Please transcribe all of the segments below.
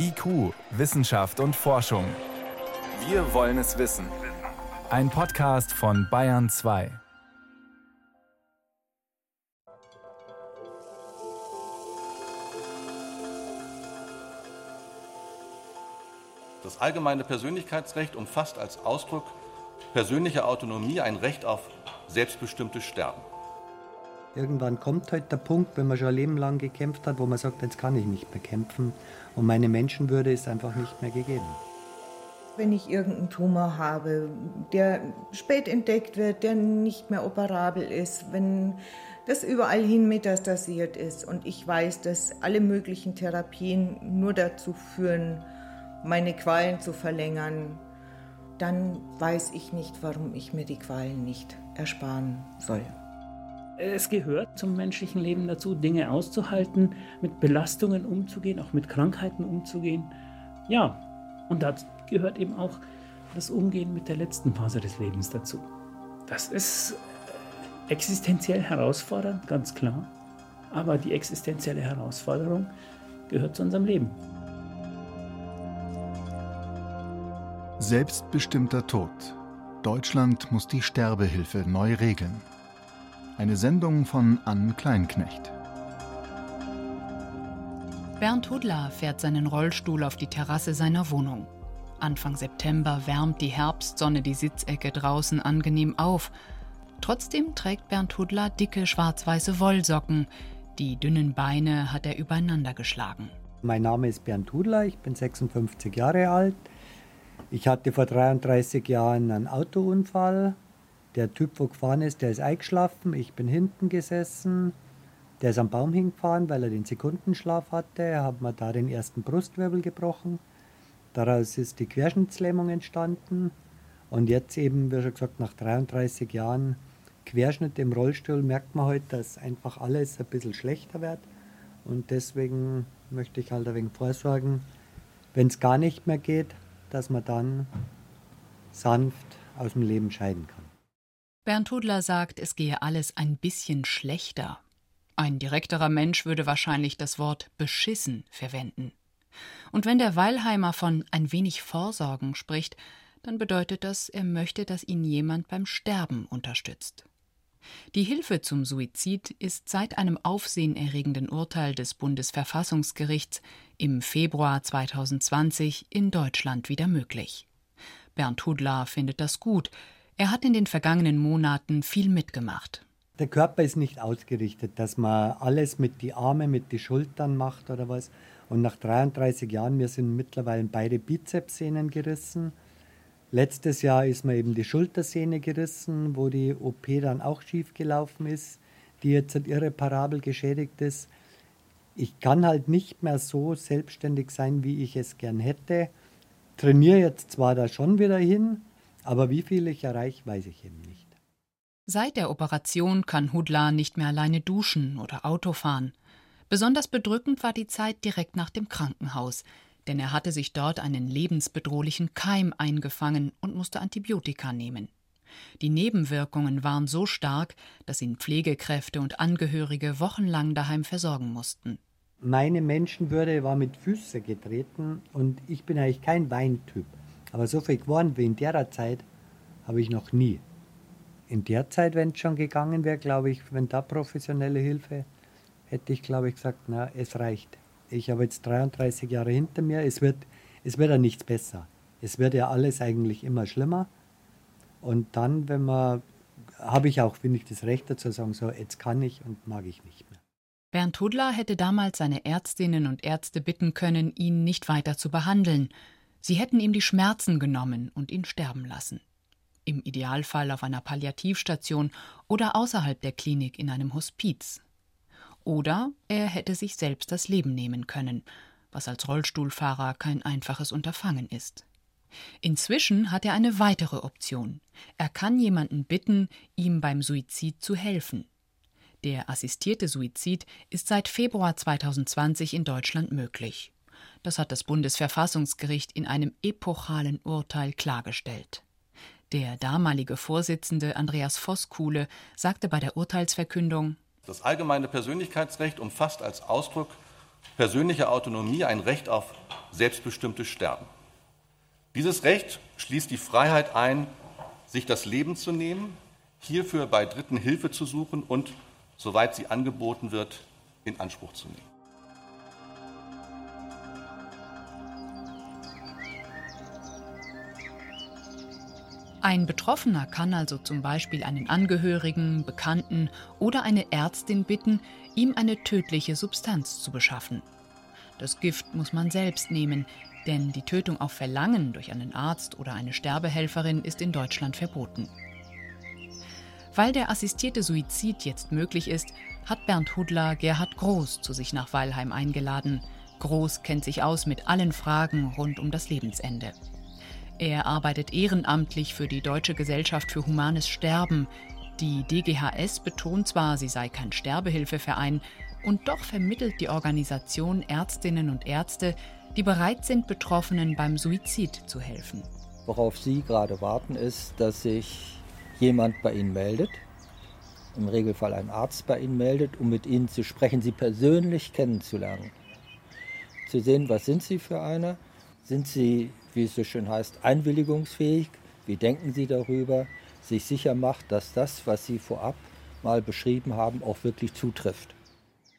IQ, Wissenschaft und Forschung. Wir wollen es wissen. Ein Podcast von Bayern 2. Das allgemeine Persönlichkeitsrecht umfasst als Ausdruck persönlicher Autonomie ein Recht auf selbstbestimmtes Sterben. Irgendwann kommt halt der Punkt, wenn man schon ein Leben lang gekämpft hat, wo man sagt, jetzt kann ich nicht mehr kämpfen und meine Menschenwürde ist einfach nicht mehr gegeben. Wenn ich irgendeinen Tumor habe, der spät entdeckt wird, der nicht mehr operabel ist, wenn das überall hin metastasiert ist und ich weiß, dass alle möglichen Therapien nur dazu führen, meine Qualen zu verlängern, dann weiß ich nicht, warum ich mir die Qualen nicht ersparen soll. Es gehört zum menschlichen Leben dazu, Dinge auszuhalten, mit Belastungen umzugehen, auch mit Krankheiten umzugehen. Ja, und da gehört eben auch das Umgehen mit der letzten Phase des Lebens dazu. Das ist existenziell herausfordernd, ganz klar. Aber die existenzielle Herausforderung gehört zu unserem Leben. Selbstbestimmter Tod. Deutschland muss die Sterbehilfe neu regeln. Eine Sendung von Ann Kleinknecht. Bernd Hudler fährt seinen Rollstuhl auf die Terrasse seiner Wohnung. Anfang September wärmt die Herbstsonne die Sitzecke draußen angenehm auf. Trotzdem trägt Bernd Hudler dicke schwarz-weiße Wollsocken. Die dünnen Beine hat er übereinander geschlagen. Mein Name ist Bernd Hudler, ich bin 56 Jahre alt. Ich hatte vor 33 Jahren einen Autounfall, der Typ, wo gefahren ist, der ist eingeschlafen. Ich bin hinten gesessen. Der ist am Baum hingefahren, weil er den Sekundenschlaf hatte. Hat mir da den ersten Brustwirbel gebrochen. Daraus ist die Querschnittslähmung entstanden. Und jetzt eben, wie schon gesagt, nach 33 Jahren Querschnitt im Rollstuhl merkt man heute, halt, dass einfach alles ein bisschen schlechter wird. Und deswegen möchte ich halt ein wenig vorsorgen, wenn es gar nicht mehr geht, dass man dann sanft aus dem Leben scheiden kann. Bernd Hudler sagt, es gehe alles ein bisschen schlechter. Ein direkterer Mensch würde wahrscheinlich das Wort beschissen verwenden. Und wenn der Weilheimer von ein wenig Vorsorgen spricht, dann bedeutet das, er möchte, dass ihn jemand beim Sterben unterstützt. Die Hilfe zum Suizid ist seit einem aufsehenerregenden Urteil des Bundesverfassungsgerichts im Februar 2020 in Deutschland wieder möglich. Bernd Hudler findet das gut, er hat in den vergangenen Monaten viel mitgemacht. Der Körper ist nicht ausgerichtet, dass man alles mit die Arme, mit die Schultern macht oder was. Und nach 33 Jahren, mir sind mittlerweile beide Bizepssehnen gerissen. Letztes Jahr ist mir eben die Schultersehne gerissen, wo die OP dann auch schief gelaufen ist, die jetzt irreparabel geschädigt ist. Ich kann halt nicht mehr so selbstständig sein, wie ich es gern hätte. Trainiere jetzt zwar da schon wieder hin, aber wie viel ich erreiche, weiß ich eben nicht. Seit der Operation kann Hudla nicht mehr alleine duschen oder Auto fahren. Besonders bedrückend war die Zeit direkt nach dem Krankenhaus, denn er hatte sich dort einen lebensbedrohlichen Keim eingefangen und musste Antibiotika nehmen. Die Nebenwirkungen waren so stark, dass ihn Pflegekräfte und Angehörige wochenlang daheim versorgen mussten. Meine Menschenwürde war mit Füßen getreten und ich bin eigentlich kein Weintyp. Aber so viel geworden wie in der Zeit habe ich noch nie. In der Zeit, wenn es schon gegangen wäre, glaube ich, wenn da professionelle Hilfe, hätte ich, glaube ich, gesagt, na, es reicht. Ich habe jetzt 33 Jahre hinter mir, es wird, es wird ja nichts besser. Es wird ja alles eigentlich immer schlimmer. Und dann, wenn man, habe ich auch, finde ich, das Recht dazu zu sagen, so, jetzt kann ich und mag ich nicht mehr. Bernd Hudler hätte damals seine Ärztinnen und Ärzte bitten können, ihn nicht weiter zu behandeln. Sie hätten ihm die Schmerzen genommen und ihn sterben lassen. Im Idealfall auf einer Palliativstation oder außerhalb der Klinik in einem Hospiz. Oder er hätte sich selbst das Leben nehmen können, was als Rollstuhlfahrer kein einfaches Unterfangen ist. Inzwischen hat er eine weitere Option. Er kann jemanden bitten, ihm beim Suizid zu helfen. Der assistierte Suizid ist seit Februar 2020 in Deutschland möglich. Das hat das Bundesverfassungsgericht in einem epochalen Urteil klargestellt. Der damalige Vorsitzende Andreas Voskuhle sagte bei der Urteilsverkündung Das allgemeine Persönlichkeitsrecht umfasst als Ausdruck persönlicher Autonomie ein Recht auf selbstbestimmtes Sterben. Dieses Recht schließt die Freiheit ein, sich das Leben zu nehmen, hierfür bei Dritten Hilfe zu suchen und, soweit sie angeboten wird, in Anspruch zu nehmen. Ein Betroffener kann also zum Beispiel einen Angehörigen, Bekannten oder eine Ärztin bitten, ihm eine tödliche Substanz zu beschaffen. Das Gift muss man selbst nehmen, denn die Tötung auf Verlangen durch einen Arzt oder eine Sterbehelferin ist in Deutschland verboten. Weil der assistierte Suizid jetzt möglich ist, hat Bernd Hudler Gerhard Groß zu sich nach Weilheim eingeladen. Groß kennt sich aus mit allen Fragen rund um das Lebensende. Er arbeitet ehrenamtlich für die Deutsche Gesellschaft für Humanes Sterben. Die DGHS betont zwar, sie sei kein Sterbehilfeverein, und doch vermittelt die Organisation Ärztinnen und Ärzte, die bereit sind, Betroffenen beim Suizid zu helfen. Worauf Sie gerade warten, ist, dass sich jemand bei Ihnen meldet, im Regelfall ein Arzt bei Ihnen meldet, um mit Ihnen zu sprechen, Sie persönlich kennenzulernen. Zu sehen, was sind Sie für einer? Sind Sie, wie es so schön heißt, einwilligungsfähig? Wie denken Sie darüber? Sich sicher macht, dass das, was Sie vorab mal beschrieben haben, auch wirklich zutrifft.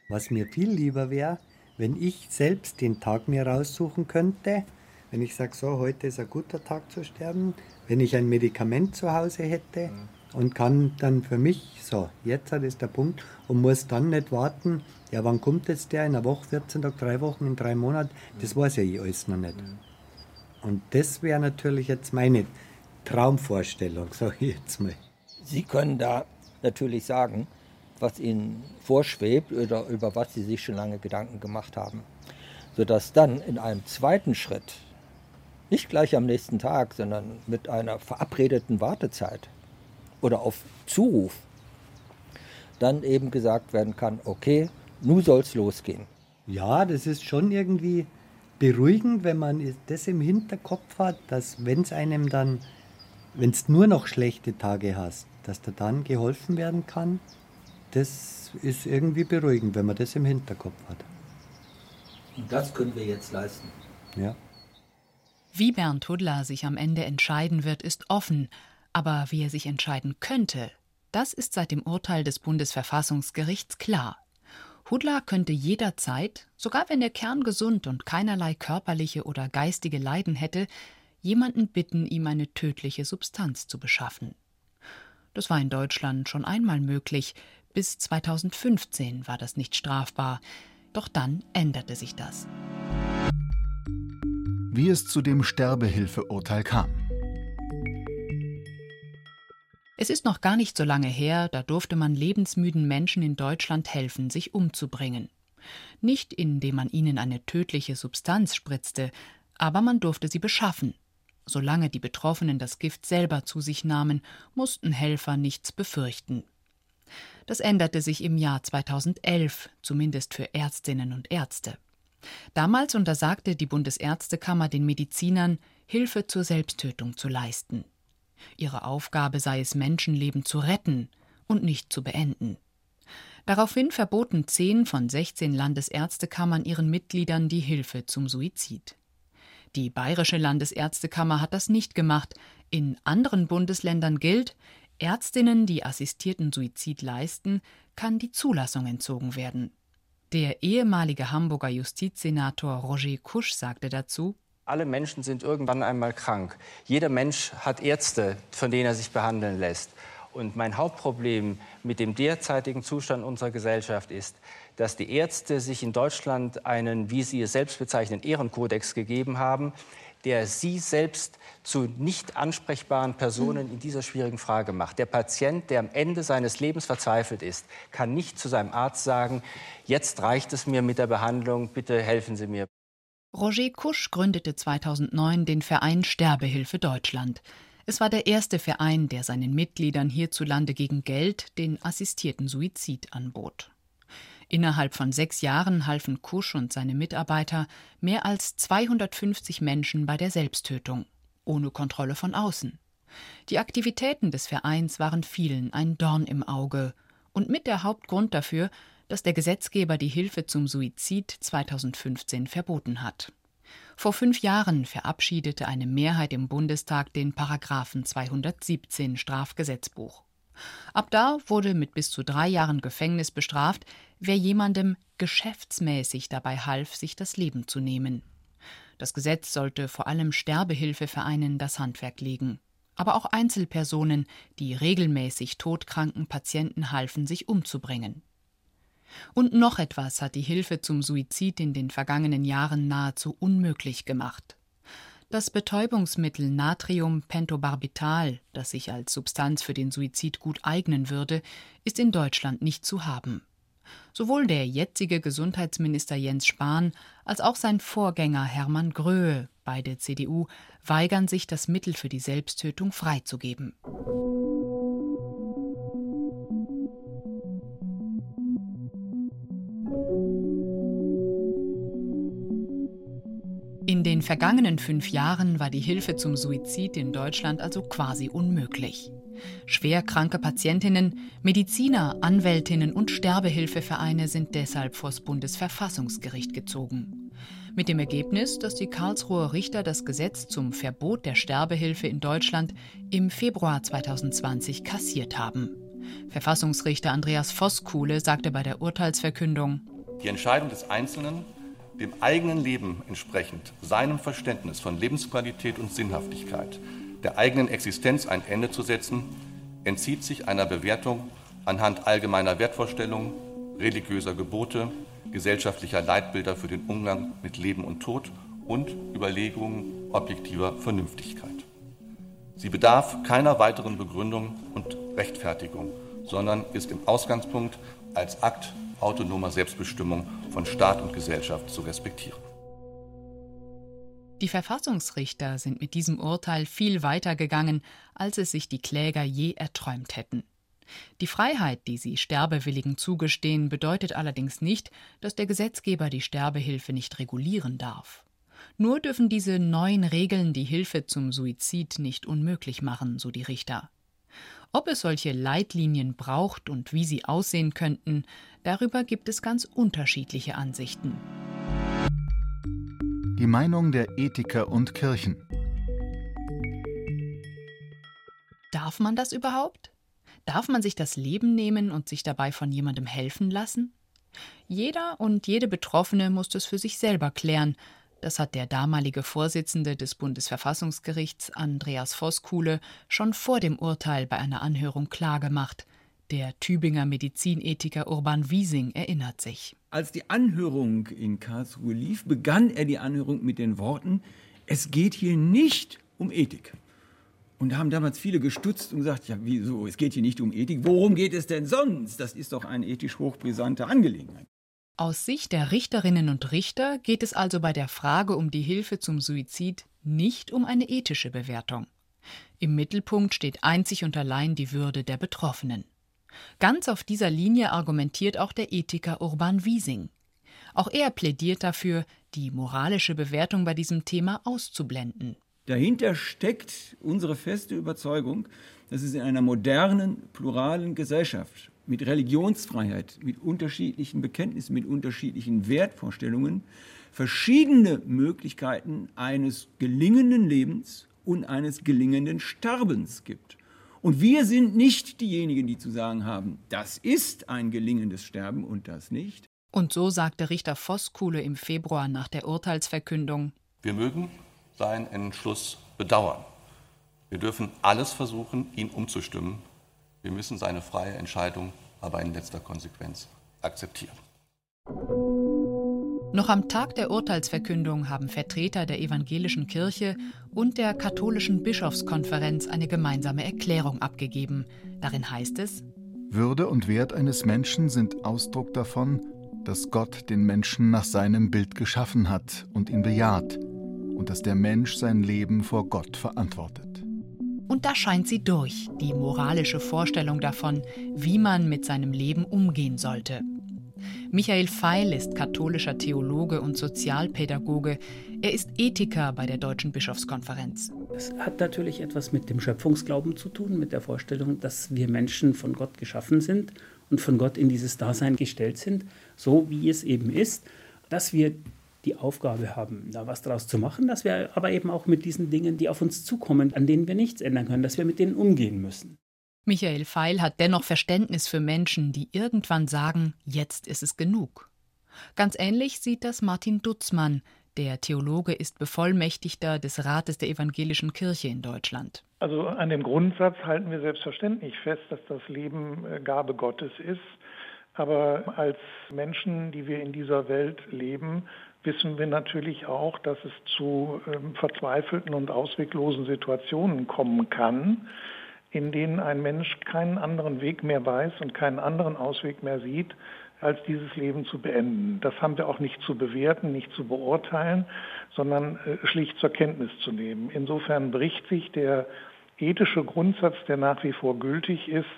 Was mir viel lieber wäre, wenn ich selbst den Tag mir raussuchen könnte, wenn ich sage, so, heute ist ein guter Tag zu sterben, wenn ich ein Medikament zu Hause hätte und kann dann für mich, so, jetzt ist der Punkt und muss dann nicht warten, ja, wann kommt jetzt der, in einer Woche, 14 Tage, drei Wochen, in drei Monaten, das weiß ja ich alles noch nicht. Und das wäre natürlich jetzt meine Traumvorstellung, sage ich jetzt mal. Sie können da natürlich sagen, was ihnen vorschwebt oder über was sie sich schon lange Gedanken gemacht haben. Sodass dann in einem zweiten Schritt, nicht gleich am nächsten Tag, sondern mit einer verabredeten Wartezeit oder auf Zuruf, dann eben gesagt werden kann, okay, nun soll es losgehen. Ja, das ist schon irgendwie beruhigend, wenn man das im Hinterkopf hat, dass wenn es einem dann, wenn es nur noch schlechte Tage hast, dass da dann geholfen werden kann das ist irgendwie beruhigend, wenn man das im Hinterkopf hat. Und das können wir jetzt leisten. Ja. Wie Bernd Hudler sich am Ende entscheiden wird, ist offen. Aber wie er sich entscheiden könnte, das ist seit dem Urteil des Bundesverfassungsgerichts klar. Hudler könnte jederzeit, sogar wenn er kerngesund und keinerlei körperliche oder geistige Leiden hätte, jemanden bitten, ihm eine tödliche Substanz zu beschaffen. Das war in Deutschland schon einmal möglich, bis 2015 war das nicht strafbar. Doch dann änderte sich das. Wie es zu dem Sterbehilfeurteil kam. Es ist noch gar nicht so lange her, da durfte man lebensmüden Menschen in Deutschland helfen, sich umzubringen. Nicht indem man ihnen eine tödliche Substanz spritzte, aber man durfte sie beschaffen. Solange die Betroffenen das Gift selber zu sich nahmen, mussten Helfer nichts befürchten. Das änderte sich im Jahr 2011, zumindest für Ärztinnen und Ärzte. Damals untersagte die Bundesärztekammer den Medizinern, Hilfe zur Selbsttötung zu leisten. Ihre Aufgabe sei es, Menschenleben zu retten und nicht zu beenden. Daraufhin verboten zehn von 16 Landesärztekammern ihren Mitgliedern die Hilfe zum Suizid. Die Bayerische Landesärztekammer hat das nicht gemacht. In anderen Bundesländern gilt, Ärztinnen, die assistierten Suizid leisten, kann die Zulassung entzogen werden. Der ehemalige Hamburger Justizsenator Roger Kusch sagte dazu, alle Menschen sind irgendwann einmal krank. Jeder Mensch hat Ärzte, von denen er sich behandeln lässt. Und mein Hauptproblem mit dem derzeitigen Zustand unserer Gesellschaft ist, dass die Ärzte sich in Deutschland einen, wie sie es selbst bezeichnen, Ehrenkodex gegeben haben, der Sie selbst zu nicht ansprechbaren Personen in dieser schwierigen Frage macht. Der Patient, der am Ende seines Lebens verzweifelt ist, kann nicht zu seinem Arzt sagen, jetzt reicht es mir mit der Behandlung, bitte helfen Sie mir. Roger Kusch gründete 2009 den Verein Sterbehilfe Deutschland. Es war der erste Verein, der seinen Mitgliedern hierzulande gegen Geld den assistierten Suizid anbot. Innerhalb von sechs Jahren halfen Kusch und seine Mitarbeiter mehr als 250 Menschen bei der Selbsttötung, ohne Kontrolle von außen. Die Aktivitäten des Vereins waren vielen ein Dorn im Auge und mit der Hauptgrund dafür, dass der Gesetzgeber die Hilfe zum Suizid 2015 verboten hat. Vor fünf Jahren verabschiedete eine Mehrheit im Bundestag den Paragraphen 217 Strafgesetzbuch. Ab da wurde mit bis zu drei Jahren Gefängnis bestraft, wer jemandem geschäftsmäßig dabei half, sich das Leben zu nehmen. Das Gesetz sollte vor allem Sterbehilfevereinen das Handwerk legen. Aber auch Einzelpersonen, die regelmäßig todkranken Patienten halfen, sich umzubringen. Und noch etwas hat die Hilfe zum Suizid in den vergangenen Jahren nahezu unmöglich gemacht. Das Betäubungsmittel Natriumpentobarbital, das sich als Substanz für den Suizid gut eignen würde, ist in Deutschland nicht zu haben. Sowohl der jetzige Gesundheitsminister Jens Spahn als auch sein Vorgänger Hermann Gröhe, beide CDU, weigern sich, das Mittel für die Selbsttötung freizugeben. In den vergangenen fünf Jahren war die Hilfe zum Suizid in Deutschland also quasi unmöglich. Schwerkranke Patientinnen, Mediziner, Anwältinnen und Sterbehilfevereine sind deshalb vors Bundesverfassungsgericht gezogen. Mit dem Ergebnis, dass die Karlsruher Richter das Gesetz zum Verbot der Sterbehilfe in Deutschland im Februar 2020 kassiert haben. Verfassungsrichter Andreas Voskuhle sagte bei der Urteilsverkündung: Die Entscheidung des Einzelnen dem eigenen Leben entsprechend, seinem Verständnis von Lebensqualität und Sinnhaftigkeit, der eigenen Existenz ein Ende zu setzen, entzieht sich einer Bewertung anhand allgemeiner Wertvorstellungen, religiöser Gebote, gesellschaftlicher Leitbilder für den Umgang mit Leben und Tod und Überlegungen objektiver Vernünftigkeit. Sie bedarf keiner weiteren Begründung und Rechtfertigung, sondern ist im Ausgangspunkt als Akt autonomer Selbstbestimmung von Staat und Gesellschaft zu respektieren. Die Verfassungsrichter sind mit diesem Urteil viel weiter gegangen, als es sich die Kläger je erträumt hätten. Die Freiheit, die sie Sterbewilligen zugestehen, bedeutet allerdings nicht, dass der Gesetzgeber die Sterbehilfe nicht regulieren darf. Nur dürfen diese neuen Regeln die Hilfe zum Suizid nicht unmöglich machen, so die Richter. Ob es solche Leitlinien braucht und wie sie aussehen könnten, darüber gibt es ganz unterschiedliche Ansichten. Die Meinung der Ethiker und Kirchen. Darf man das überhaupt? Darf man sich das Leben nehmen und sich dabei von jemandem helfen lassen? Jeder und jede Betroffene muss das für sich selber klären, das hat der damalige Vorsitzende des Bundesverfassungsgerichts Andreas Voskuhle schon vor dem Urteil bei einer Anhörung klargemacht. Der Tübinger Medizinethiker Urban Wiesing erinnert sich. Als die Anhörung in Karlsruhe lief, begann er die Anhörung mit den Worten, es geht hier nicht um Ethik. Und da haben damals viele gestutzt und gesagt, ja, wieso, es geht hier nicht um Ethik, worum geht es denn sonst? Das ist doch eine ethisch hochbrisante Angelegenheit. Aus Sicht der Richterinnen und Richter geht es also bei der Frage um die Hilfe zum Suizid nicht um eine ethische Bewertung. Im Mittelpunkt steht einzig und allein die Würde der Betroffenen. Ganz auf dieser Linie argumentiert auch der Ethiker Urban Wiesing. Auch er plädiert dafür, die moralische Bewertung bei diesem Thema auszublenden. Dahinter steckt unsere feste Überzeugung, dass es in einer modernen, pluralen Gesellschaft mit Religionsfreiheit, mit unterschiedlichen Bekenntnissen, mit unterschiedlichen Wertvorstellungen verschiedene Möglichkeiten eines gelingenden Lebens und eines gelingenden Sterbens gibt. Und wir sind nicht diejenigen, die zu sagen haben, das ist ein gelingendes Sterben und das nicht. Und so sagte Richter Voskuhle im Februar nach der Urteilsverkündung. Wir mögen seinen Entschluss bedauern. Wir dürfen alles versuchen, ihn umzustimmen, wir müssen seine freie Entscheidung aber in letzter Konsequenz akzeptieren. Noch am Tag der Urteilsverkündung haben Vertreter der evangelischen Kirche und der katholischen Bischofskonferenz eine gemeinsame Erklärung abgegeben. Darin heißt es Würde und Wert eines Menschen sind Ausdruck davon, dass Gott den Menschen nach seinem Bild geschaffen hat und ihn bejaht und dass der Mensch sein Leben vor Gott verantwortet. Und da scheint sie durch, die moralische Vorstellung davon, wie man mit seinem Leben umgehen sollte. Michael Feil ist katholischer Theologe und Sozialpädagoge. Er ist Ethiker bei der Deutschen Bischofskonferenz. Es hat natürlich etwas mit dem Schöpfungsglauben zu tun, mit der Vorstellung, dass wir Menschen von Gott geschaffen sind und von Gott in dieses Dasein gestellt sind, so wie es eben ist, dass wir die Aufgabe haben, da was draus zu machen, dass wir aber eben auch mit diesen Dingen, die auf uns zukommen, an denen wir nichts ändern können, dass wir mit denen umgehen müssen. Michael Feil hat dennoch Verständnis für Menschen, die irgendwann sagen, jetzt ist es genug. Ganz ähnlich sieht das Martin Dutzmann. Der Theologe ist Bevollmächtigter des Rates der Evangelischen Kirche in Deutschland. Also an dem Grundsatz halten wir selbstverständlich fest, dass das Leben äh, Gabe Gottes ist. Aber als Menschen, die wir in dieser Welt leben, wissen wir natürlich auch, dass es zu ähm, verzweifelten und ausweglosen Situationen kommen kann, in denen ein Mensch keinen anderen Weg mehr weiß und keinen anderen Ausweg mehr sieht, als dieses Leben zu beenden. Das haben wir auch nicht zu bewerten, nicht zu beurteilen, sondern äh, schlicht zur Kenntnis zu nehmen. Insofern bricht sich der ethische Grundsatz, der nach wie vor gültig ist,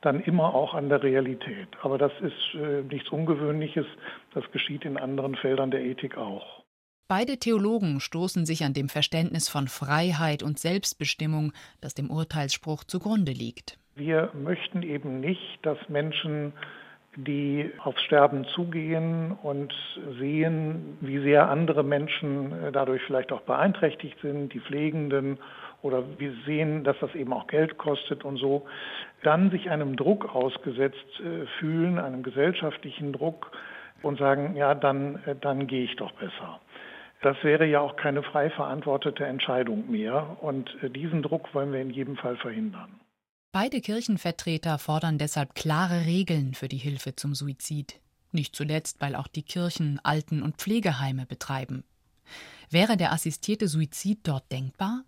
dann immer auch an der Realität. Aber das ist äh, nichts Ungewöhnliches, das geschieht in anderen Feldern der Ethik auch. Beide Theologen stoßen sich an dem Verständnis von Freiheit und Selbstbestimmung, das dem Urteilsspruch zugrunde liegt. Wir möchten eben nicht, dass Menschen, die aufs Sterben zugehen und sehen, wie sehr andere Menschen äh, dadurch vielleicht auch beeinträchtigt sind, die Pflegenden oder wir sehen, dass das eben auch Geld kostet und so, dann sich einem Druck ausgesetzt äh, fühlen, einem gesellschaftlichen Druck und sagen, ja, dann, äh, dann gehe ich doch besser. Das wäre ja auch keine frei verantwortete Entscheidung mehr und äh, diesen Druck wollen wir in jedem Fall verhindern. Beide Kirchenvertreter fordern deshalb klare Regeln für die Hilfe zum Suizid. Nicht zuletzt, weil auch die Kirchen Alten- und Pflegeheime betreiben. Wäre der assistierte Suizid dort denkbar?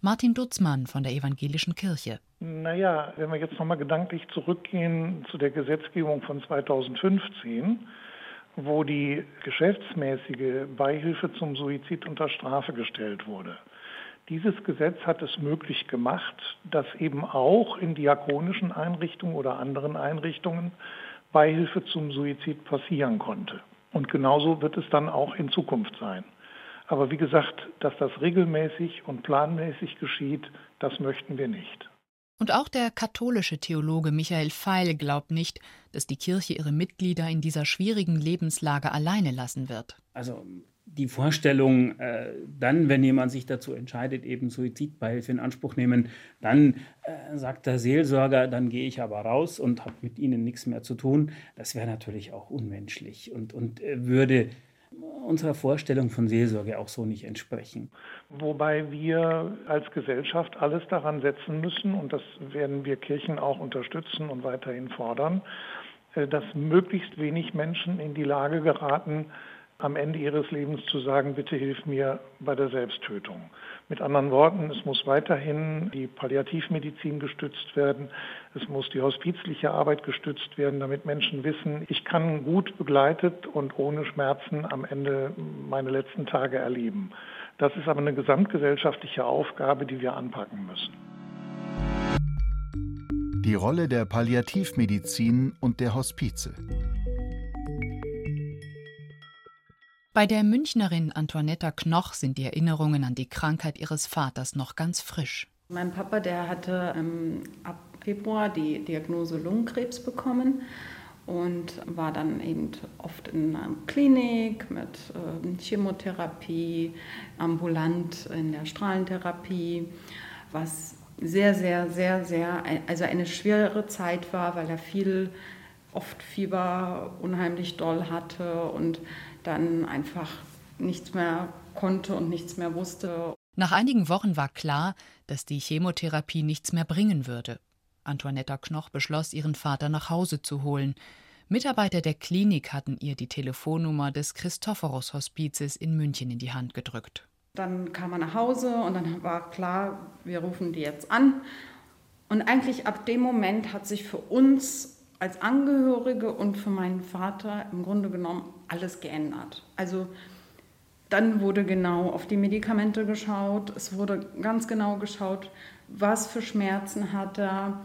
Martin Dutzmann von der Evangelischen Kirche. Naja, wenn wir jetzt nochmal gedanklich zurückgehen zu der Gesetzgebung von 2015, wo die geschäftsmäßige Beihilfe zum Suizid unter Strafe gestellt wurde. Dieses Gesetz hat es möglich gemacht, dass eben auch in diakonischen Einrichtungen oder anderen Einrichtungen Beihilfe zum Suizid passieren konnte. Und genauso wird es dann auch in Zukunft sein. Aber wie gesagt, dass das regelmäßig und planmäßig geschieht, das möchten wir nicht. Und auch der katholische Theologe Michael Feil glaubt nicht, dass die Kirche ihre Mitglieder in dieser schwierigen Lebenslage alleine lassen wird. Also die Vorstellung, äh, dann, wenn jemand sich dazu entscheidet, eben Suizidbeihilfe in Anspruch nehmen, dann äh, sagt der Seelsorger, dann gehe ich aber raus und habe mit ihnen nichts mehr zu tun, das wäre natürlich auch unmenschlich und, und äh, würde unserer Vorstellung von Seelsorge auch so nicht entsprechen. Wobei wir als Gesellschaft alles daran setzen müssen, und das werden wir Kirchen auch unterstützen und weiterhin fordern, äh, dass möglichst wenig Menschen in die Lage geraten, am Ende ihres Lebens zu sagen, bitte hilf mir bei der Selbsttötung. Mit anderen Worten, es muss weiterhin die Palliativmedizin gestützt werden, es muss die hospizliche Arbeit gestützt werden, damit Menschen wissen, ich kann gut begleitet und ohne Schmerzen am Ende meine letzten Tage erleben. Das ist aber eine gesamtgesellschaftliche Aufgabe, die wir anpacken müssen. Die Rolle der Palliativmedizin und der Hospize. Bei der Münchnerin Antoinetta Knoch sind die Erinnerungen an die Krankheit ihres Vaters noch ganz frisch. Mein Papa, der hatte ähm, ab Februar die Diagnose Lungenkrebs bekommen und war dann eben oft in einer Klinik mit äh, Chemotherapie, ambulant in der Strahlentherapie, was sehr, sehr, sehr, sehr, also eine schwere Zeit war, weil er viel, oft Fieber unheimlich doll hatte und dann einfach nichts mehr konnte und nichts mehr wusste. Nach einigen Wochen war klar, dass die Chemotherapie nichts mehr bringen würde. Antoinetta Knoch beschloss, ihren Vater nach Hause zu holen. Mitarbeiter der Klinik hatten ihr die Telefonnummer des Christophorus Hospizes in München in die Hand gedrückt. Dann kam er nach Hause und dann war klar, wir rufen die jetzt an. Und eigentlich ab dem Moment hat sich für uns als Angehörige und für meinen Vater im Grunde genommen alles geändert. Also dann wurde genau auf die Medikamente geschaut, es wurde ganz genau geschaut, was für Schmerzen hat er.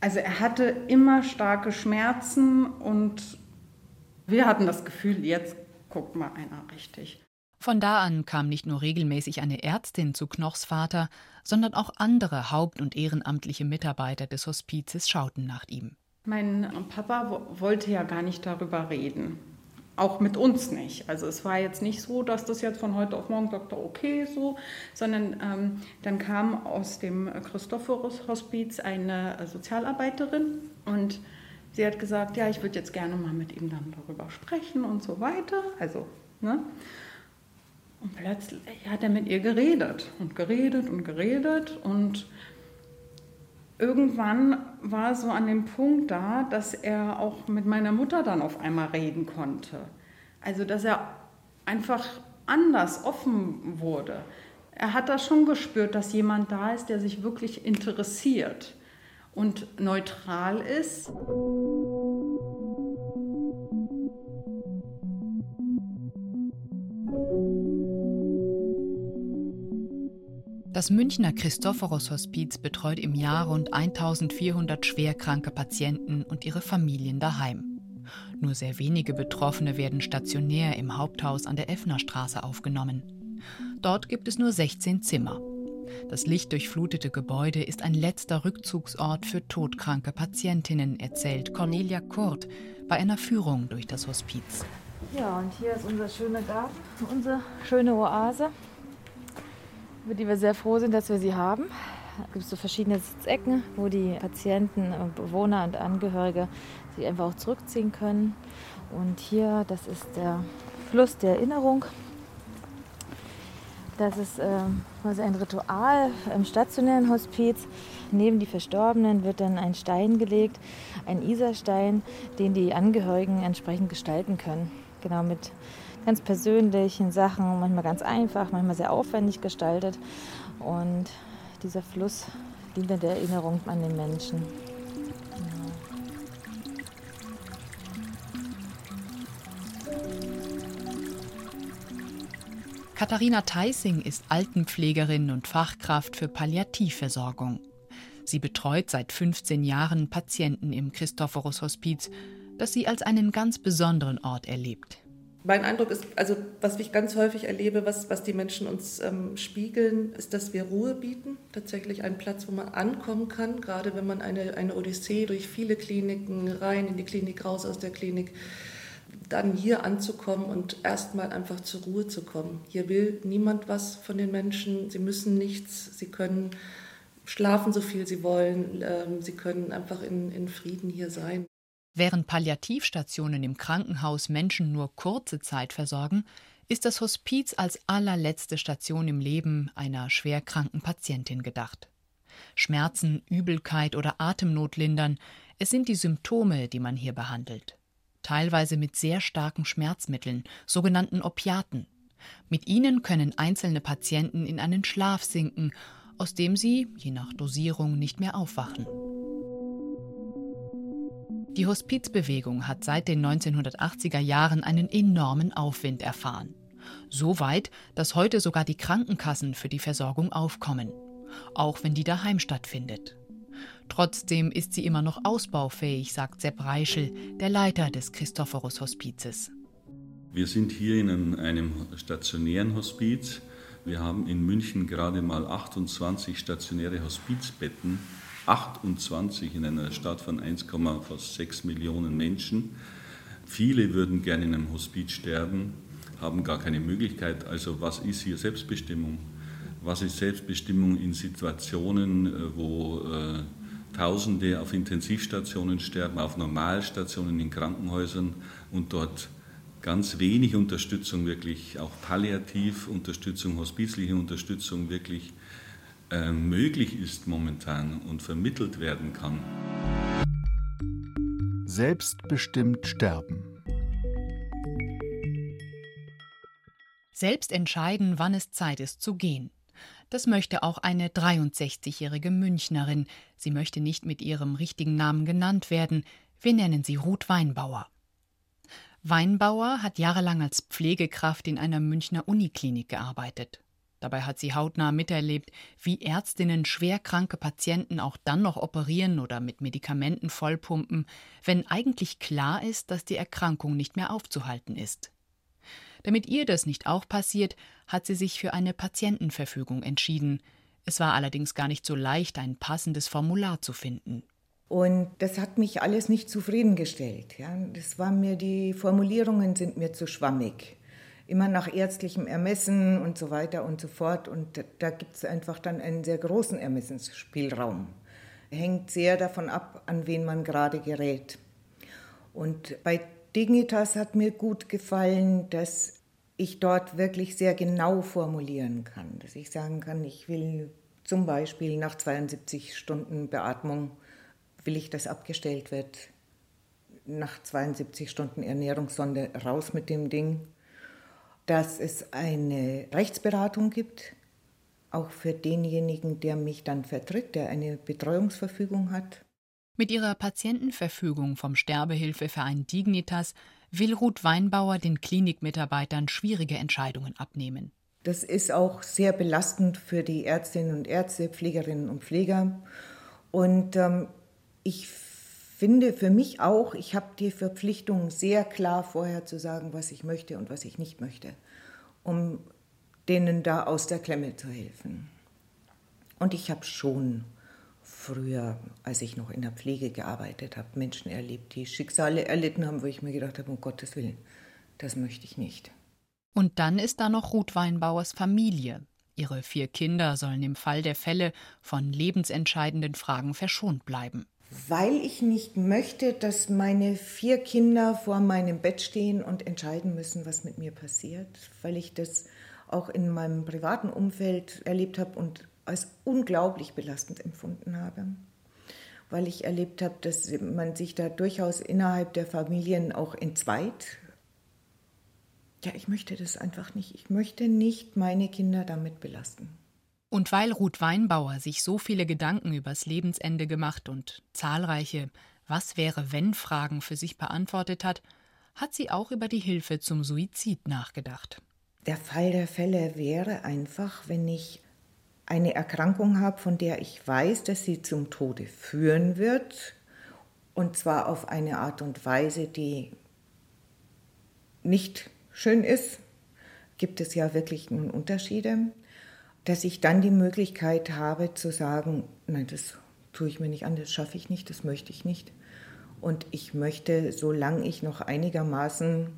Also er hatte immer starke Schmerzen und wir hatten das Gefühl, jetzt guckt mal einer richtig. Von da an kam nicht nur regelmäßig eine Ärztin zu Knochs Vater, sondern auch andere haupt- und ehrenamtliche Mitarbeiter des Hospizes schauten nach ihm. Mein Papa wollte ja gar nicht darüber reden. Auch mit uns nicht. Also es war jetzt nicht so, dass das jetzt von heute auf morgen sagte, okay, so, sondern ähm, dann kam aus dem Christophorus-Hospiz eine Sozialarbeiterin und sie hat gesagt, ja, ich würde jetzt gerne mal mit ihm dann darüber sprechen und so weiter. Also, ne? Und plötzlich hat er mit ihr geredet und geredet und geredet und irgendwann war so an dem Punkt da, dass er auch mit meiner Mutter dann auf einmal reden konnte. Also dass er einfach anders offen wurde. Er hat da schon gespürt, dass jemand da ist, der sich wirklich interessiert und neutral ist. Das Münchner Christophorus Hospiz betreut im Jahr rund 1400 schwerkranke Patienten und ihre Familien daheim. Nur sehr wenige Betroffene werden stationär im Haupthaus an der Effnerstraße aufgenommen. Dort gibt es nur 16 Zimmer. Das lichtdurchflutete Gebäude ist ein letzter Rückzugsort für todkranke Patientinnen, erzählt Cornelia Kurt bei einer Führung durch das Hospiz. Ja, und hier ist unser schöner Garten, unsere schöne Oase über die wir sehr froh sind, dass wir sie haben. Es gibt so verschiedene Sitzecken, wo die Patienten, Bewohner und Angehörige sich einfach auch zurückziehen können. Und hier, das ist der Fluss der Erinnerung. Das ist äh, quasi ein Ritual im stationären Hospiz. Neben die Verstorbenen wird dann ein Stein gelegt, ein Isarstein, den die Angehörigen entsprechend gestalten können. Genau mit ganz persönlichen Sachen, manchmal ganz einfach, manchmal sehr aufwendig gestaltet. Und dieser Fluss dient der Erinnerung an den Menschen. Katharina Theissing ist Altenpflegerin und Fachkraft für Palliativversorgung. Sie betreut seit 15 Jahren Patienten im Christophorus Hospiz, das sie als einen ganz besonderen Ort erlebt mein Eindruck ist, also was ich ganz häufig erlebe, was, was die Menschen uns ähm, spiegeln, ist, dass wir Ruhe bieten. Tatsächlich einen Platz, wo man ankommen kann, gerade wenn man eine, eine Odyssee durch viele Kliniken rein in die Klinik, raus aus der Klinik, dann hier anzukommen und erstmal einfach zur Ruhe zu kommen. Hier will niemand was von den Menschen, sie müssen nichts, sie können schlafen so viel sie wollen, ähm, sie können einfach in, in Frieden hier sein. Während Palliativstationen im Krankenhaus Menschen nur kurze Zeit versorgen, ist das Hospiz als allerletzte Station im Leben einer schwerkranken Patientin gedacht. Schmerzen, Übelkeit oder Atemnot lindern, es sind die Symptome, die man hier behandelt. Teilweise mit sehr starken Schmerzmitteln, sogenannten Opiaten. Mit ihnen können einzelne Patienten in einen Schlaf sinken, aus dem sie, je nach Dosierung, nicht mehr aufwachen. Die Hospizbewegung hat seit den 1980er Jahren einen enormen Aufwind erfahren. So weit, dass heute sogar die Krankenkassen für die Versorgung aufkommen, auch wenn die daheim stattfindet. Trotzdem ist sie immer noch ausbaufähig, sagt Sepp Reischel, der Leiter des Christophorus Hospizes. Wir sind hier in einem stationären Hospiz. Wir haben in München gerade mal 28 stationäre Hospizbetten 28 in einer Stadt von 1,6 Millionen Menschen. Viele würden gerne in einem Hospiz sterben, haben gar keine Möglichkeit. Also was ist hier Selbstbestimmung? Was ist Selbstbestimmung in Situationen, äh, wo äh, Tausende auf Intensivstationen sterben, auf Normalstationen in Krankenhäusern und dort ganz wenig Unterstützung, wirklich auch palliativ Unterstützung, hospizliche Unterstützung wirklich äh, möglich ist momentan und vermittelt werden kann. Selbstbestimmt sterben. Selbst entscheiden, wann es Zeit ist zu gehen. Das möchte auch eine 63-jährige Münchnerin. Sie möchte nicht mit ihrem richtigen Namen genannt werden. Wir nennen sie Ruth Weinbauer. Weinbauer hat jahrelang als Pflegekraft in einer Münchner Uniklinik gearbeitet. Dabei hat sie hautnah miterlebt, wie Ärztinnen schwerkranke Patienten auch dann noch operieren oder mit Medikamenten vollpumpen, wenn eigentlich klar ist, dass die Erkrankung nicht mehr aufzuhalten ist. Damit ihr das nicht auch passiert, hat sie sich für eine Patientenverfügung entschieden. Es war allerdings gar nicht so leicht, ein passendes Formular zu finden. Und das hat mich alles nicht zufriedengestellt. Ja. Das war mir, die Formulierungen sind mir zu schwammig. Immer nach ärztlichem Ermessen und so weiter und so fort. Und da gibt es einfach dann einen sehr großen Ermessensspielraum. Hängt sehr davon ab, an wen man gerade gerät. Und bei Dignitas hat mir gut gefallen, dass ich dort wirklich sehr genau formulieren kann. Dass ich sagen kann, ich will zum Beispiel nach 72 Stunden Beatmung will ich, dass abgestellt wird. Nach 72 Stunden Ernährungssonde raus mit dem Ding. Dass es eine Rechtsberatung gibt, auch für denjenigen, der mich dann vertritt, der eine Betreuungsverfügung hat. Mit ihrer Patientenverfügung vom Sterbehilfeverein Dignitas will Ruth Weinbauer den Klinikmitarbeitern schwierige Entscheidungen abnehmen. Das ist auch sehr belastend für die Ärztinnen und Ärzte, Pflegerinnen und Pfleger. Und ähm, ich finde für mich auch, ich habe die Verpflichtung, sehr klar vorher zu sagen, was ich möchte und was ich nicht möchte, um denen da aus der Klemme zu helfen. Und ich habe schon früher, als ich noch in der Pflege gearbeitet habe, Menschen erlebt, die Schicksale erlitten haben, wo ich mir gedacht habe, um Gottes Willen, das möchte ich nicht. Und dann ist da noch Ruth Weinbauers Familie. Ihre vier Kinder sollen im Fall der Fälle von lebensentscheidenden Fragen verschont bleiben. Weil ich nicht möchte, dass meine vier Kinder vor meinem Bett stehen und entscheiden müssen, was mit mir passiert. Weil ich das auch in meinem privaten Umfeld erlebt habe und als unglaublich belastend empfunden habe, weil ich erlebt habe, dass man sich da durchaus innerhalb der Familien auch entzweit. Ja, ich möchte das einfach nicht. Ich möchte nicht meine Kinder damit belasten. Und weil Ruth Weinbauer sich so viele Gedanken übers Lebensende gemacht und zahlreiche Was wäre wenn Fragen für sich beantwortet hat, hat sie auch über die Hilfe zum Suizid nachgedacht. Der Fall der Fälle wäre einfach, wenn ich eine Erkrankung habe, von der ich weiß, dass sie zum Tode führen wird, und zwar auf eine Art und Weise, die nicht schön ist, gibt es ja wirklich nun Unterschiede, dass ich dann die Möglichkeit habe zu sagen, nein, das tue ich mir nicht an, das schaffe ich nicht, das möchte ich nicht. Und ich möchte, solange ich noch einigermaßen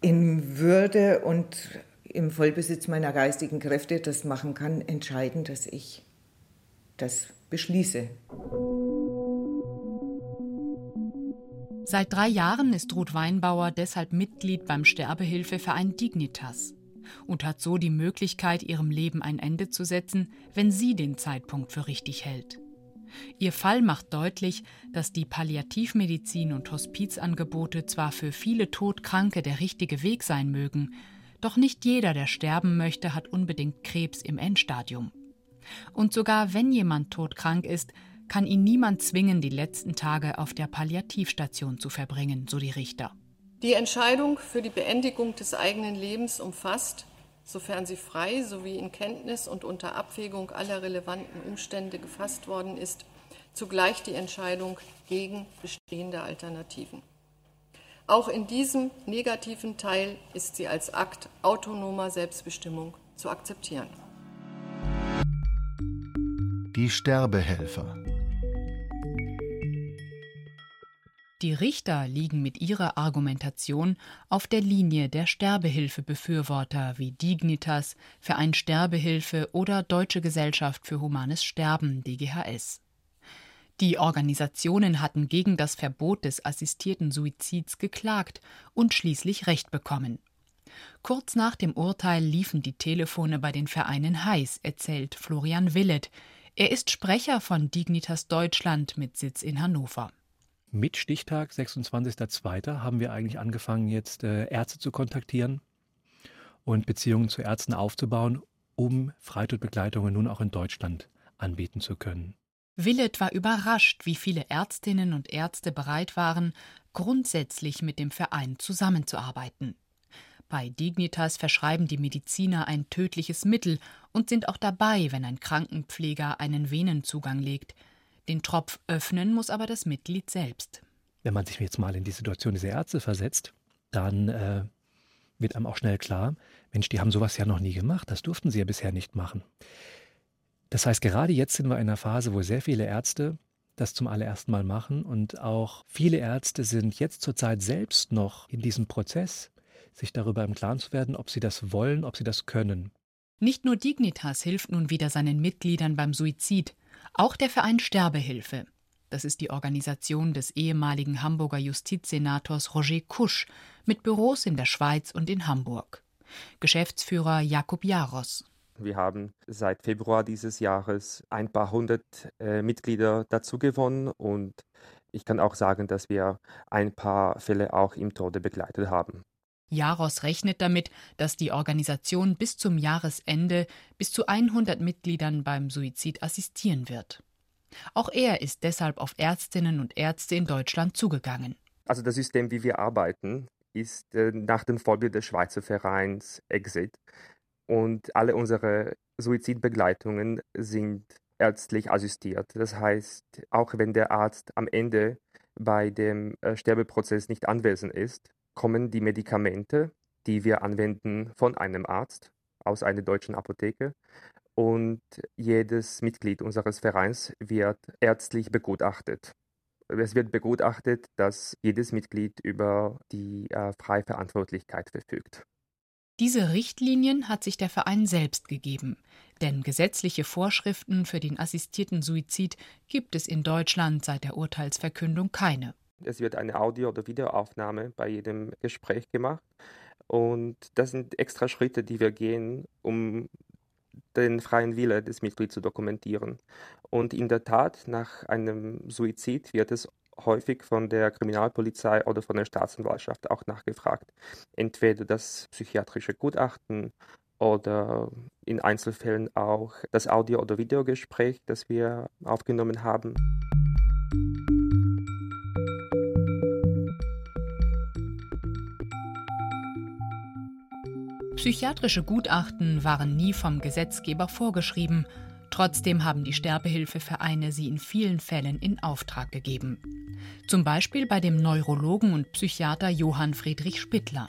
in Würde und im Vollbesitz meiner geistigen Kräfte das machen kann, entscheiden, dass ich das beschließe. Seit drei Jahren ist Ruth Weinbauer deshalb Mitglied beim Sterbehilfeverein Dignitas und hat so die Möglichkeit, ihrem Leben ein Ende zu setzen, wenn sie den Zeitpunkt für richtig hält. Ihr Fall macht deutlich, dass die Palliativmedizin und Hospizangebote zwar für viele Todkranke der richtige Weg sein mögen, doch nicht jeder, der sterben möchte, hat unbedingt Krebs im Endstadium. Und sogar wenn jemand todkrank ist, kann ihn niemand zwingen, die letzten Tage auf der Palliativstation zu verbringen, so die Richter. Die Entscheidung für die Beendigung des eigenen Lebens umfasst, sofern sie frei sowie in Kenntnis und unter Abwägung aller relevanten Umstände gefasst worden ist, zugleich die Entscheidung gegen bestehende Alternativen. Auch in diesem negativen Teil ist sie als Akt autonomer Selbstbestimmung zu akzeptieren. Die Sterbehelfer. Die Richter liegen mit ihrer Argumentation auf der Linie der Sterbehilfebefürworter wie Dignitas, Verein Sterbehilfe oder Deutsche Gesellschaft für Humanes Sterben DGHS. Die Organisationen hatten gegen das Verbot des assistierten Suizids geklagt und schließlich Recht bekommen. Kurz nach dem Urteil liefen die Telefone bei den Vereinen heiß, erzählt Florian Willet. Er ist Sprecher von Dignitas Deutschland mit Sitz in Hannover. Mit Stichtag 26.02. haben wir eigentlich angefangen, jetzt äh, Ärzte zu kontaktieren und Beziehungen zu Ärzten aufzubauen, um Freitodbegleitungen nun auch in Deutschland anbieten zu können. Willet war überrascht, wie viele Ärztinnen und Ärzte bereit waren, grundsätzlich mit dem Verein zusammenzuarbeiten. Bei Dignitas verschreiben die Mediziner ein tödliches Mittel und sind auch dabei, wenn ein Krankenpfleger einen Venenzugang legt. Den Tropf öffnen muss aber das Mitglied selbst. Wenn man sich jetzt mal in die Situation dieser Ärzte versetzt, dann äh, wird einem auch schnell klar, Mensch, die haben sowas ja noch nie gemacht, das durften sie ja bisher nicht machen. Das heißt, gerade jetzt sind wir in einer Phase, wo sehr viele Ärzte das zum allerersten Mal machen. Und auch viele Ärzte sind jetzt zurzeit selbst noch in diesem Prozess, sich darüber im Klaren zu werden, ob sie das wollen, ob sie das können. Nicht nur Dignitas hilft nun wieder seinen Mitgliedern beim Suizid, auch der Verein Sterbehilfe. Das ist die Organisation des ehemaligen Hamburger Justizsenators Roger Kusch mit Büros in der Schweiz und in Hamburg. Geschäftsführer Jakob Jaros. Wir haben seit Februar dieses Jahres ein paar hundert äh, Mitglieder dazu gewonnen und ich kann auch sagen, dass wir ein paar Fälle auch im Tode begleitet haben. Jaros rechnet damit, dass die Organisation bis zum Jahresende bis zu 100 Mitgliedern beim Suizid assistieren wird. Auch er ist deshalb auf Ärztinnen und Ärzte in Deutschland zugegangen. Also das System, wie wir arbeiten, ist äh, nach dem Vorbild des Schweizer Vereins Exit. Und alle unsere Suizidbegleitungen sind ärztlich assistiert. Das heißt, auch wenn der Arzt am Ende bei dem äh, Sterbeprozess nicht anwesend ist, kommen die Medikamente, die wir anwenden, von einem Arzt aus einer deutschen Apotheke. Und jedes Mitglied unseres Vereins wird ärztlich begutachtet. Es wird begutachtet, dass jedes Mitglied über die äh, freie Verantwortlichkeit verfügt. Diese Richtlinien hat sich der Verein selbst gegeben, denn gesetzliche Vorschriften für den assistierten Suizid gibt es in Deutschland seit der Urteilsverkündung keine. Es wird eine Audio- oder Videoaufnahme bei jedem Gespräch gemacht. Und das sind extra Schritte, die wir gehen, um den freien Wille des Mitglieds zu dokumentieren. Und in der Tat, nach einem Suizid wird es häufig von der Kriminalpolizei oder von der Staatsanwaltschaft auch nachgefragt. Entweder das psychiatrische Gutachten oder in Einzelfällen auch das Audio- oder Videogespräch, das wir aufgenommen haben. Psychiatrische Gutachten waren nie vom Gesetzgeber vorgeschrieben. Trotzdem haben die Sterbehilfevereine sie in vielen Fällen in Auftrag gegeben. Zum Beispiel bei dem Neurologen und Psychiater Johann Friedrich Spittler.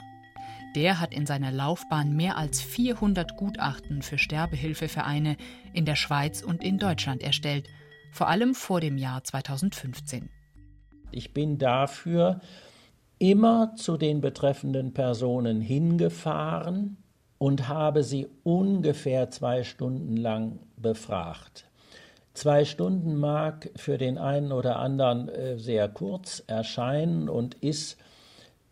Der hat in seiner Laufbahn mehr als 400 Gutachten für Sterbehilfevereine in der Schweiz und in Deutschland erstellt, vor allem vor dem Jahr 2015. Ich bin dafür immer zu den betreffenden Personen hingefahren und habe sie ungefähr zwei Stunden lang befragt. Zwei Stunden mag für den einen oder anderen äh, sehr kurz erscheinen und ist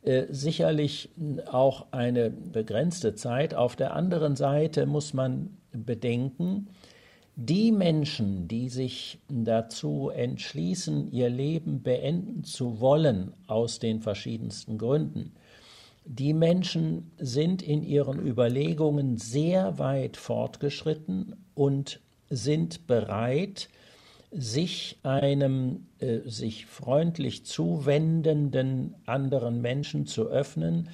äh, sicherlich auch eine begrenzte Zeit. Auf der anderen Seite muss man bedenken, die Menschen, die sich dazu entschließen, ihr Leben beenden zu wollen, aus den verschiedensten Gründen, die Menschen sind in ihren Überlegungen sehr weit fortgeschritten und sind bereit, sich einem äh, sich freundlich zuwendenden anderen Menschen zu öffnen.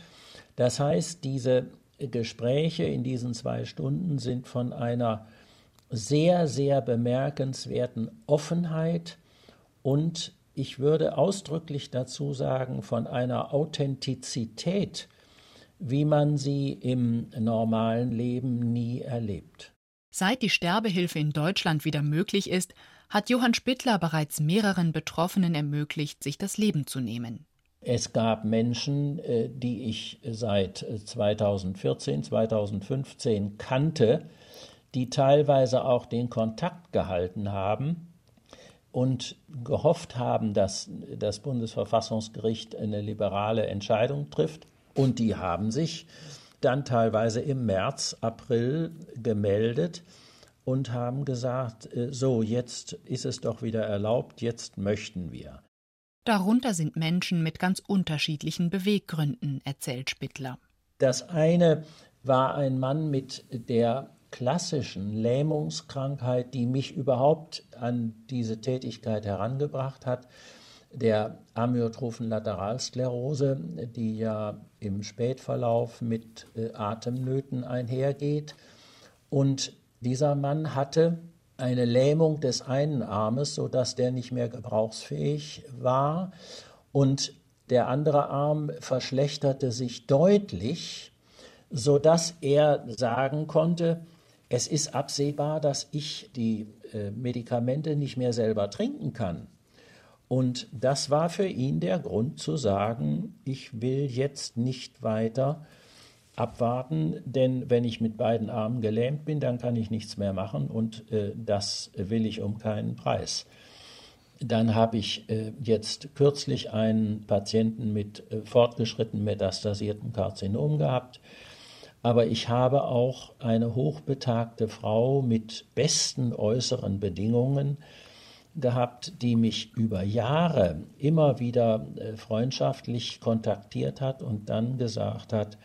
Das heißt, diese Gespräche in diesen zwei Stunden sind von einer sehr, sehr bemerkenswerten Offenheit und ich würde ausdrücklich dazu sagen, von einer Authentizität, wie man sie im normalen Leben nie erlebt. Seit die Sterbehilfe in Deutschland wieder möglich ist, hat Johann Spittler bereits mehreren Betroffenen ermöglicht, sich das Leben zu nehmen. Es gab Menschen, äh, die ich seit 2014, 2015 kannte, die teilweise auch den Kontakt gehalten haben und gehofft haben, dass das Bundesverfassungsgericht eine liberale Entscheidung trifft. Und die haben sich dann teilweise im März, April gemeldet und haben gesagt, äh, so, jetzt ist es doch wieder erlaubt, jetzt möchten wir. Darunter sind Menschen mit ganz unterschiedlichen Beweggründen, erzählt Spittler. Das eine war ein Mann mit der klassischen Lähmungskrankheit, die mich überhaupt an diese Tätigkeit herangebracht hat, der amyotrophen Lateralsklerose, die ja im Spätverlauf mit äh, Atemnöten einhergeht. Und dieser Mann hatte eine Lähmung des einen Armes, sodass der nicht mehr gebrauchsfähig war. Und der andere Arm verschlechterte sich deutlich, sodass er sagen konnte, es ist absehbar, dass ich die äh, Medikamente nicht mehr selber trinken kann. Und das war für ihn der Grund zu sagen, ich will jetzt nicht weiter abwarten, denn wenn ich mit beiden Armen gelähmt bin, dann kann ich nichts mehr machen und äh, das will ich um keinen Preis. Dann habe ich äh, jetzt kürzlich einen Patienten mit äh, fortgeschritten metastasiertem Karzinom gehabt, aber ich habe auch eine hochbetagte Frau mit besten äußeren Bedingungen gehabt, die mich über Jahre immer wieder äh, freundschaftlich kontaktiert hat und dann gesagt hat,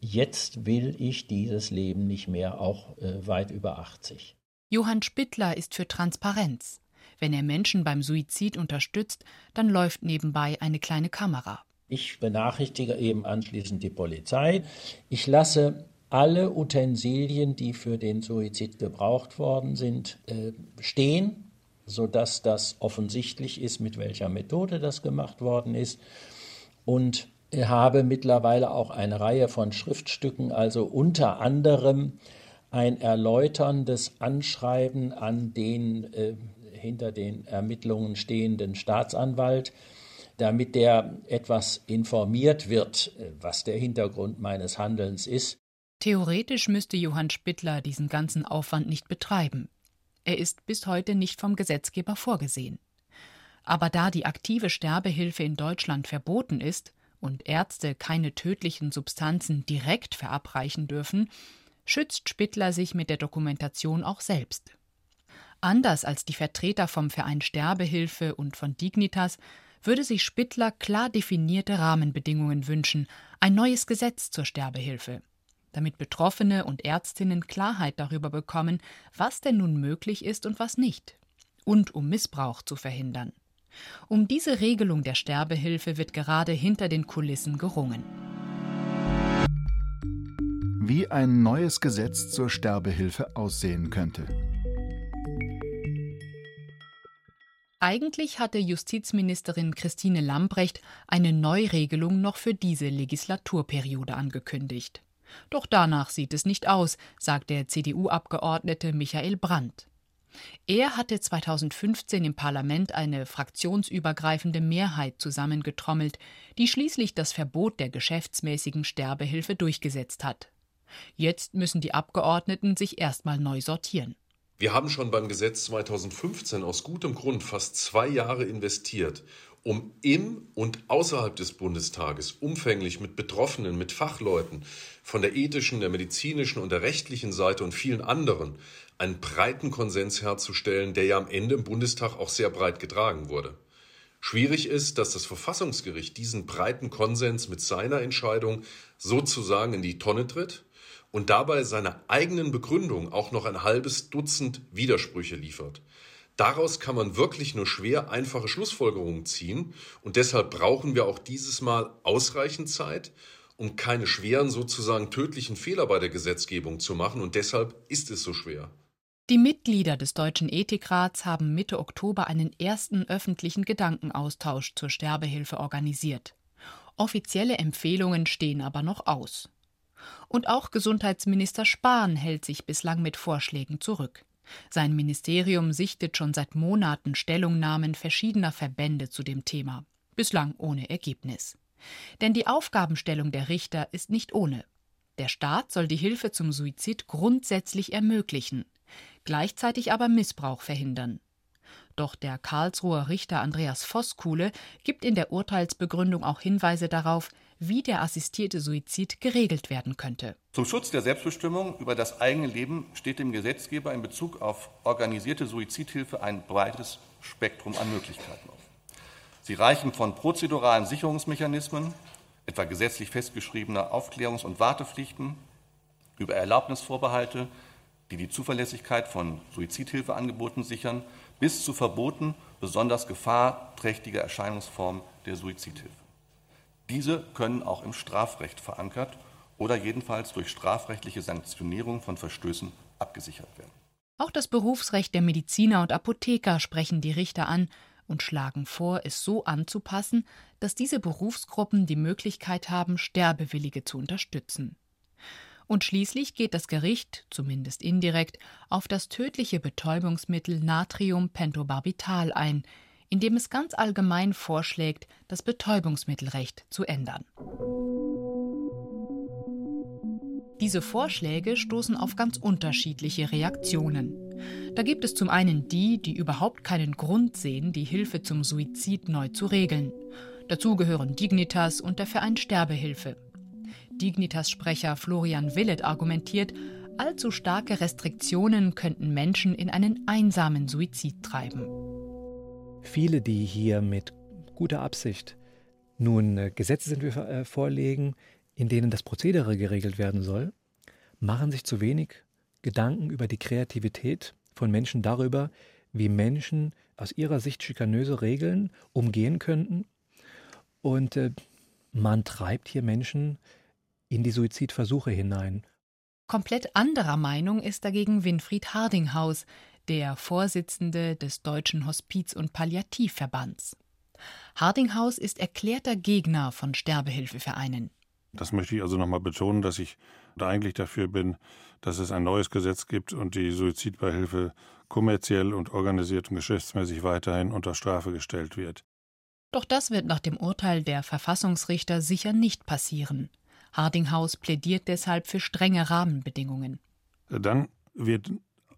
jetzt will ich dieses Leben nicht mehr, auch äh, weit über 80. Johann Spittler ist für Transparenz. Wenn er Menschen beim Suizid unterstützt, dann läuft nebenbei eine kleine Kamera. Ich benachrichtige eben anschließend die Polizei. Ich lasse alle Utensilien, die für den Suizid gebraucht worden sind, äh, stehen, sodass das offensichtlich ist, mit welcher Methode das gemacht worden ist. Und habe mittlerweile auch eine Reihe von Schriftstücken, also unter anderem ein erläuterndes Anschreiben an den äh, hinter den Ermittlungen stehenden Staatsanwalt, damit der etwas informiert wird, äh, was der Hintergrund meines Handelns ist. Theoretisch müsste Johann Spittler diesen ganzen Aufwand nicht betreiben. Er ist bis heute nicht vom Gesetzgeber vorgesehen. Aber da die aktive Sterbehilfe in Deutschland verboten ist, und Ärzte keine tödlichen Substanzen direkt verabreichen dürfen, schützt Spittler sich mit der Dokumentation auch selbst. Anders als die Vertreter vom Verein Sterbehilfe und von Dignitas würde sich Spittler klar definierte Rahmenbedingungen wünschen, ein neues Gesetz zur Sterbehilfe, damit Betroffene und Ärztinnen Klarheit darüber bekommen, was denn nun möglich ist und was nicht, und um Missbrauch zu verhindern. Um diese Regelung der Sterbehilfe wird gerade hinter den Kulissen gerungen. Wie ein neues Gesetz zur Sterbehilfe aussehen könnte. Eigentlich hatte Justizministerin Christine Lambrecht eine Neuregelung noch für diese Legislaturperiode angekündigt. Doch danach sieht es nicht aus, sagt der CDU-Abgeordnete Michael Brandt. Er hatte 2015 im Parlament eine fraktionsübergreifende Mehrheit zusammengetrommelt, die schließlich das Verbot der geschäftsmäßigen Sterbehilfe durchgesetzt hat. Jetzt müssen die Abgeordneten sich erstmal neu sortieren. Wir haben schon beim Gesetz 2015 aus gutem Grund fast zwei Jahre investiert, um im und außerhalb des Bundestages umfänglich mit Betroffenen, mit Fachleuten von der ethischen, der medizinischen und der rechtlichen Seite und vielen anderen einen breiten Konsens herzustellen, der ja am Ende im Bundestag auch sehr breit getragen wurde. Schwierig ist, dass das Verfassungsgericht diesen breiten Konsens mit seiner Entscheidung sozusagen in die Tonne tritt und dabei seiner eigenen Begründung auch noch ein halbes Dutzend Widersprüche liefert. Daraus kann man wirklich nur schwer einfache Schlussfolgerungen ziehen und deshalb brauchen wir auch dieses Mal ausreichend Zeit, um keine schweren, sozusagen tödlichen Fehler bei der Gesetzgebung zu machen und deshalb ist es so schwer. Die Mitglieder des Deutschen Ethikrats haben Mitte Oktober einen ersten öffentlichen Gedankenaustausch zur Sterbehilfe organisiert. Offizielle Empfehlungen stehen aber noch aus. Und auch Gesundheitsminister Spahn hält sich bislang mit Vorschlägen zurück. Sein Ministerium sichtet schon seit Monaten Stellungnahmen verschiedener Verbände zu dem Thema, bislang ohne Ergebnis. Denn die Aufgabenstellung der Richter ist nicht ohne. Der Staat soll die Hilfe zum Suizid grundsätzlich ermöglichen gleichzeitig aber Missbrauch verhindern. Doch der Karlsruher Richter Andreas Voskuhle gibt in der Urteilsbegründung auch Hinweise darauf, wie der assistierte Suizid geregelt werden könnte. Zum Schutz der Selbstbestimmung über das eigene Leben steht dem Gesetzgeber in Bezug auf organisierte Suizidhilfe ein breites Spektrum an Möglichkeiten auf. Sie reichen von prozeduralen Sicherungsmechanismen, etwa gesetzlich festgeschriebener Aufklärungs- und Wartepflichten, über Erlaubnisvorbehalte die die Zuverlässigkeit von Suizidhilfeangeboten sichern, bis zu Verboten besonders gefahrträchtiger Erscheinungsformen der Suizidhilfe. Diese können auch im Strafrecht verankert oder jedenfalls durch strafrechtliche Sanktionierung von Verstößen abgesichert werden. Auch das Berufsrecht der Mediziner und Apotheker sprechen die Richter an und schlagen vor, es so anzupassen, dass diese Berufsgruppen die Möglichkeit haben, Sterbewillige zu unterstützen. Und schließlich geht das Gericht, zumindest indirekt, auf das tödliche Betäubungsmittel Natriumpentobarbital ein, in dem es ganz allgemein vorschlägt, das Betäubungsmittelrecht zu ändern. Diese Vorschläge stoßen auf ganz unterschiedliche Reaktionen. Da gibt es zum einen die, die überhaupt keinen Grund sehen, die Hilfe zum Suizid neu zu regeln. Dazu gehören Dignitas und der Verein Sterbehilfe. Dignitas-Sprecher Florian Willet argumentiert, allzu starke Restriktionen könnten Menschen in einen einsamen Suizid treiben. Viele, die hier mit guter Absicht nun äh, Gesetzesentwürfe äh, vorlegen, in denen das Prozedere geregelt werden soll, machen sich zu wenig Gedanken über die Kreativität von Menschen darüber, wie Menschen aus ihrer Sicht schikanöse Regeln umgehen könnten. Und äh, man treibt hier Menschen in die Suizidversuche hinein. Komplett anderer Meinung ist dagegen Winfried Hardinghaus, der Vorsitzende des Deutschen Hospiz- und Palliativverbands. Hardinghaus ist erklärter Gegner von Sterbehilfevereinen. Das möchte ich also nochmal betonen, dass ich da eigentlich dafür bin, dass es ein neues Gesetz gibt und die Suizidbeihilfe kommerziell und organisiert und geschäftsmäßig weiterhin unter Strafe gestellt wird. Doch das wird nach dem Urteil der Verfassungsrichter sicher nicht passieren. Hardinghaus plädiert deshalb für strenge Rahmenbedingungen. Dann wird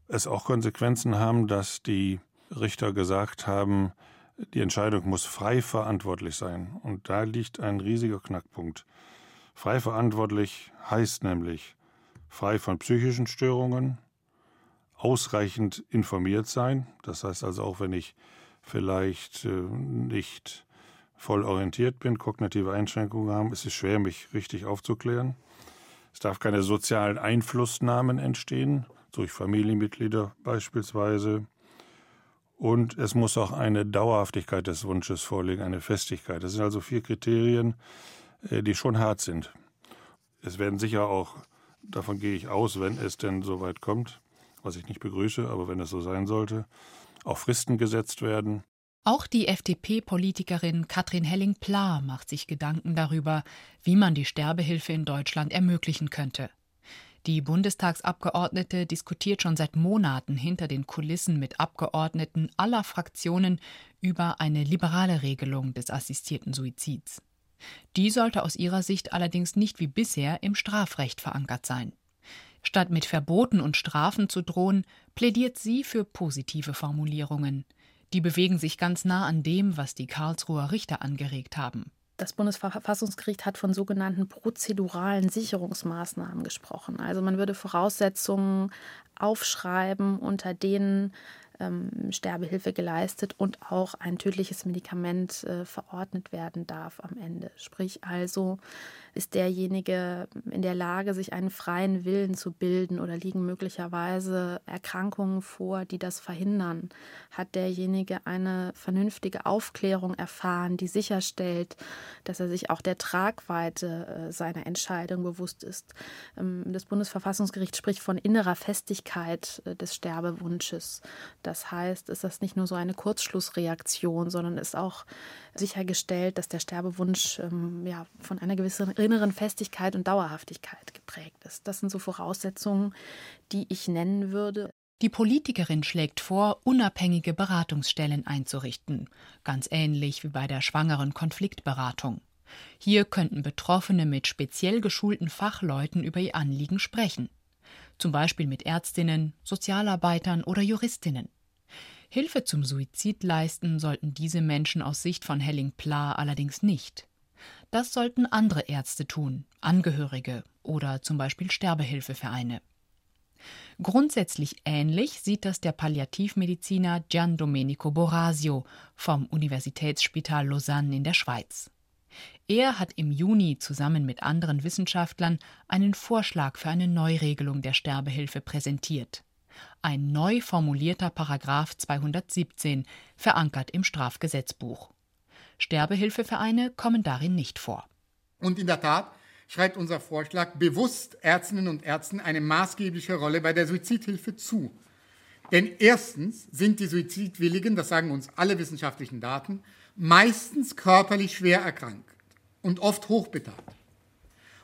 es auch Konsequenzen haben, dass die Richter gesagt haben, die Entscheidung muss frei verantwortlich sein. Und da liegt ein riesiger Knackpunkt. Frei verantwortlich heißt nämlich frei von psychischen Störungen, ausreichend informiert sein. Das heißt also auch, wenn ich vielleicht äh, nicht voll orientiert bin, kognitive Einschränkungen haben, ist es schwer, mich richtig aufzuklären. Es darf keine sozialen Einflussnahmen entstehen, durch Familienmitglieder beispielsweise. Und es muss auch eine Dauerhaftigkeit des Wunsches vorliegen, eine Festigkeit. Das sind also vier Kriterien, äh, die schon hart sind. Es werden sicher auch, davon gehe ich aus, wenn es denn so weit kommt, was ich nicht begrüße, aber wenn es so sein sollte, auch Fristen gesetzt werden. Auch die FDP-Politikerin Katrin Helling-Pla macht sich Gedanken darüber, wie man die Sterbehilfe in Deutschland ermöglichen könnte. Die Bundestagsabgeordnete diskutiert schon seit Monaten hinter den Kulissen mit Abgeordneten aller Fraktionen über eine liberale Regelung des assistierten Suizids. Die sollte aus ihrer Sicht allerdings nicht wie bisher im Strafrecht verankert sein. Statt mit Verboten und Strafen zu drohen, plädiert sie für positive Formulierungen. Die bewegen sich ganz nah an dem, was die Karlsruher Richter angeregt haben. Das Bundesverfassungsgericht hat von sogenannten prozeduralen Sicherungsmaßnahmen gesprochen. Also man würde Voraussetzungen aufschreiben, unter denen ähm, Sterbehilfe geleistet und auch ein tödliches Medikament äh, verordnet werden darf am Ende. Sprich also, ist derjenige in der Lage, sich einen freien Willen zu bilden oder liegen möglicherweise Erkrankungen vor, die das verhindern? Hat derjenige eine vernünftige Aufklärung erfahren, die sicherstellt, dass er sich auch der Tragweite äh, seiner Entscheidung bewusst ist? Ähm, das Bundesverfassungsgericht spricht von innerer Festigkeit äh, des Sterbewunsches. Das heißt, ist das nicht nur so eine Kurzschlussreaktion, sondern ist auch sichergestellt, dass der Sterbewunsch ähm, ja, von einer gewissen inneren Festigkeit und Dauerhaftigkeit geprägt ist. Das sind so Voraussetzungen, die ich nennen würde. Die Politikerin schlägt vor, unabhängige Beratungsstellen einzurichten, ganz ähnlich wie bei der schwangeren Konfliktberatung. Hier könnten Betroffene mit speziell geschulten Fachleuten über ihr Anliegen sprechen, zum Beispiel mit Ärztinnen, Sozialarbeitern oder Juristinnen. Hilfe zum Suizid leisten sollten diese Menschen aus Sicht von Helling Pla allerdings nicht. Das sollten andere Ärzte tun, Angehörige oder zum Beispiel Sterbehilfevereine. Grundsätzlich ähnlich sieht das der Palliativmediziner Gian Domenico Borasio vom Universitätsspital Lausanne in der Schweiz. Er hat im Juni zusammen mit anderen Wissenschaftlern einen Vorschlag für eine Neuregelung der Sterbehilfe präsentiert. Ein neu formulierter Paragraph 217, verankert im Strafgesetzbuch. Sterbehilfevereine kommen darin nicht vor. Und in der Tat schreibt unser Vorschlag bewusst Ärztinnen und Ärzten eine maßgebliche Rolle bei der Suizidhilfe zu. Denn erstens sind die Suizidwilligen, das sagen uns alle wissenschaftlichen Daten, meistens körperlich schwer erkrankt und oft hochbetagt.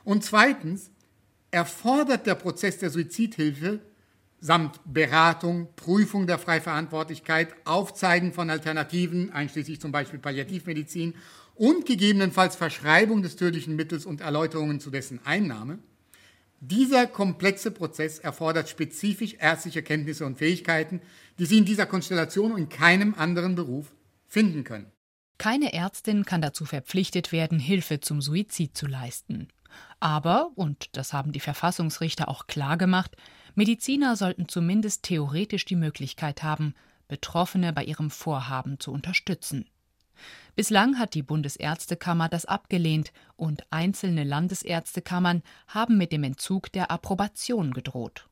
Und zweitens erfordert der Prozess der Suizidhilfe samt Beratung, Prüfung der Freiverantwortlichkeit, Aufzeigen von Alternativen, einschließlich zum Beispiel Palliativmedizin und gegebenenfalls Verschreibung des tödlichen Mittels und Erläuterungen zu dessen Einnahme. Dieser komplexe Prozess erfordert spezifisch ärztliche Kenntnisse und Fähigkeiten, die Sie in dieser Konstellation und in keinem anderen Beruf finden können. Keine Ärztin kann dazu verpflichtet werden, Hilfe zum Suizid zu leisten. Aber, und das haben die Verfassungsrichter auch klar gemacht, Mediziner sollten zumindest theoretisch die Möglichkeit haben, Betroffene bei ihrem Vorhaben zu unterstützen. Bislang hat die Bundesärztekammer das abgelehnt und einzelne Landesärztekammern haben mit dem Entzug der Approbation gedroht.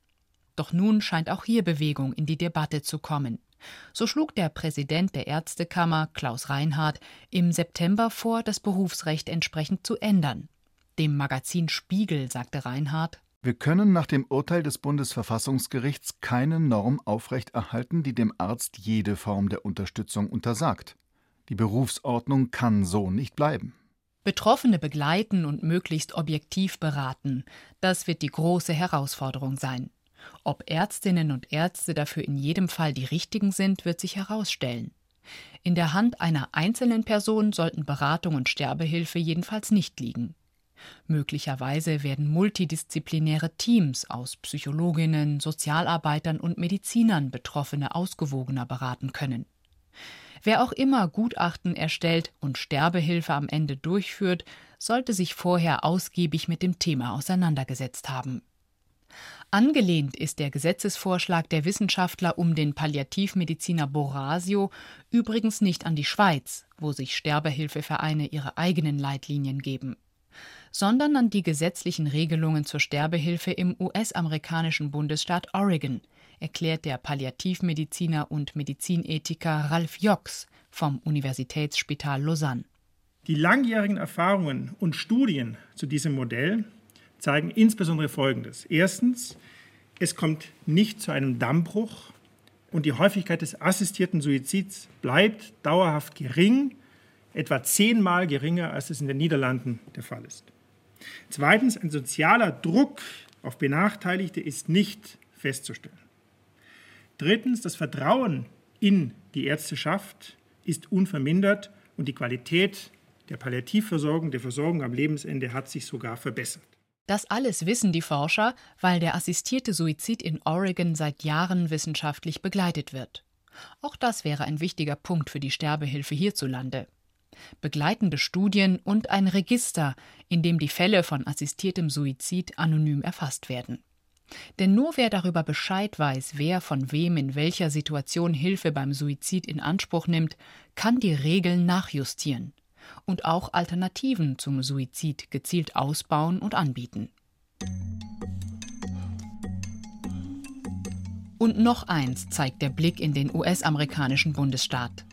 Doch nun scheint auch hier Bewegung in die Debatte zu kommen. So schlug der Präsident der Ärztekammer, Klaus Reinhardt, im September vor, das Berufsrecht entsprechend zu ändern. Dem Magazin Spiegel sagte Reinhardt, wir können nach dem Urteil des Bundesverfassungsgerichts keine Norm aufrechterhalten, die dem Arzt jede Form der Unterstützung untersagt. Die Berufsordnung kann so nicht bleiben. Betroffene begleiten und möglichst objektiv beraten, das wird die große Herausforderung sein. Ob Ärztinnen und Ärzte dafür in jedem Fall die richtigen sind, wird sich herausstellen. In der Hand einer einzelnen Person sollten Beratung und Sterbehilfe jedenfalls nicht liegen. Möglicherweise werden multidisziplinäre Teams aus Psychologinnen, Sozialarbeitern und Medizinern Betroffene ausgewogener beraten können. Wer auch immer Gutachten erstellt und Sterbehilfe am Ende durchführt, sollte sich vorher ausgiebig mit dem Thema auseinandergesetzt haben. Angelehnt ist der Gesetzesvorschlag der Wissenschaftler um den Palliativmediziner Borasio übrigens nicht an die Schweiz, wo sich Sterbehilfevereine ihre eigenen Leitlinien geben sondern an die gesetzlichen Regelungen zur Sterbehilfe im US-amerikanischen Bundesstaat Oregon, erklärt der Palliativmediziner und Medizinethiker Ralf Jox vom Universitätsspital Lausanne. Die langjährigen Erfahrungen und Studien zu diesem Modell zeigen insbesondere Folgendes. Erstens, es kommt nicht zu einem Dammbruch und die Häufigkeit des assistierten Suizids bleibt dauerhaft gering, etwa zehnmal geringer, als es in den Niederlanden der Fall ist. Zweitens, ein sozialer Druck auf Benachteiligte ist nicht festzustellen. Drittens, das Vertrauen in die Ärzteschaft ist unvermindert und die Qualität der Palliativversorgung, der Versorgung am Lebensende hat sich sogar verbessert. Das alles wissen die Forscher, weil der assistierte Suizid in Oregon seit Jahren wissenschaftlich begleitet wird. Auch das wäre ein wichtiger Punkt für die Sterbehilfe hierzulande begleitende Studien und ein Register, in dem die Fälle von assistiertem Suizid anonym erfasst werden. Denn nur wer darüber Bescheid weiß, wer von wem in welcher Situation Hilfe beim Suizid in Anspruch nimmt, kann die Regeln nachjustieren und auch Alternativen zum Suizid gezielt ausbauen und anbieten. Und noch eins zeigt der Blick in den US-amerikanischen Bundesstaat.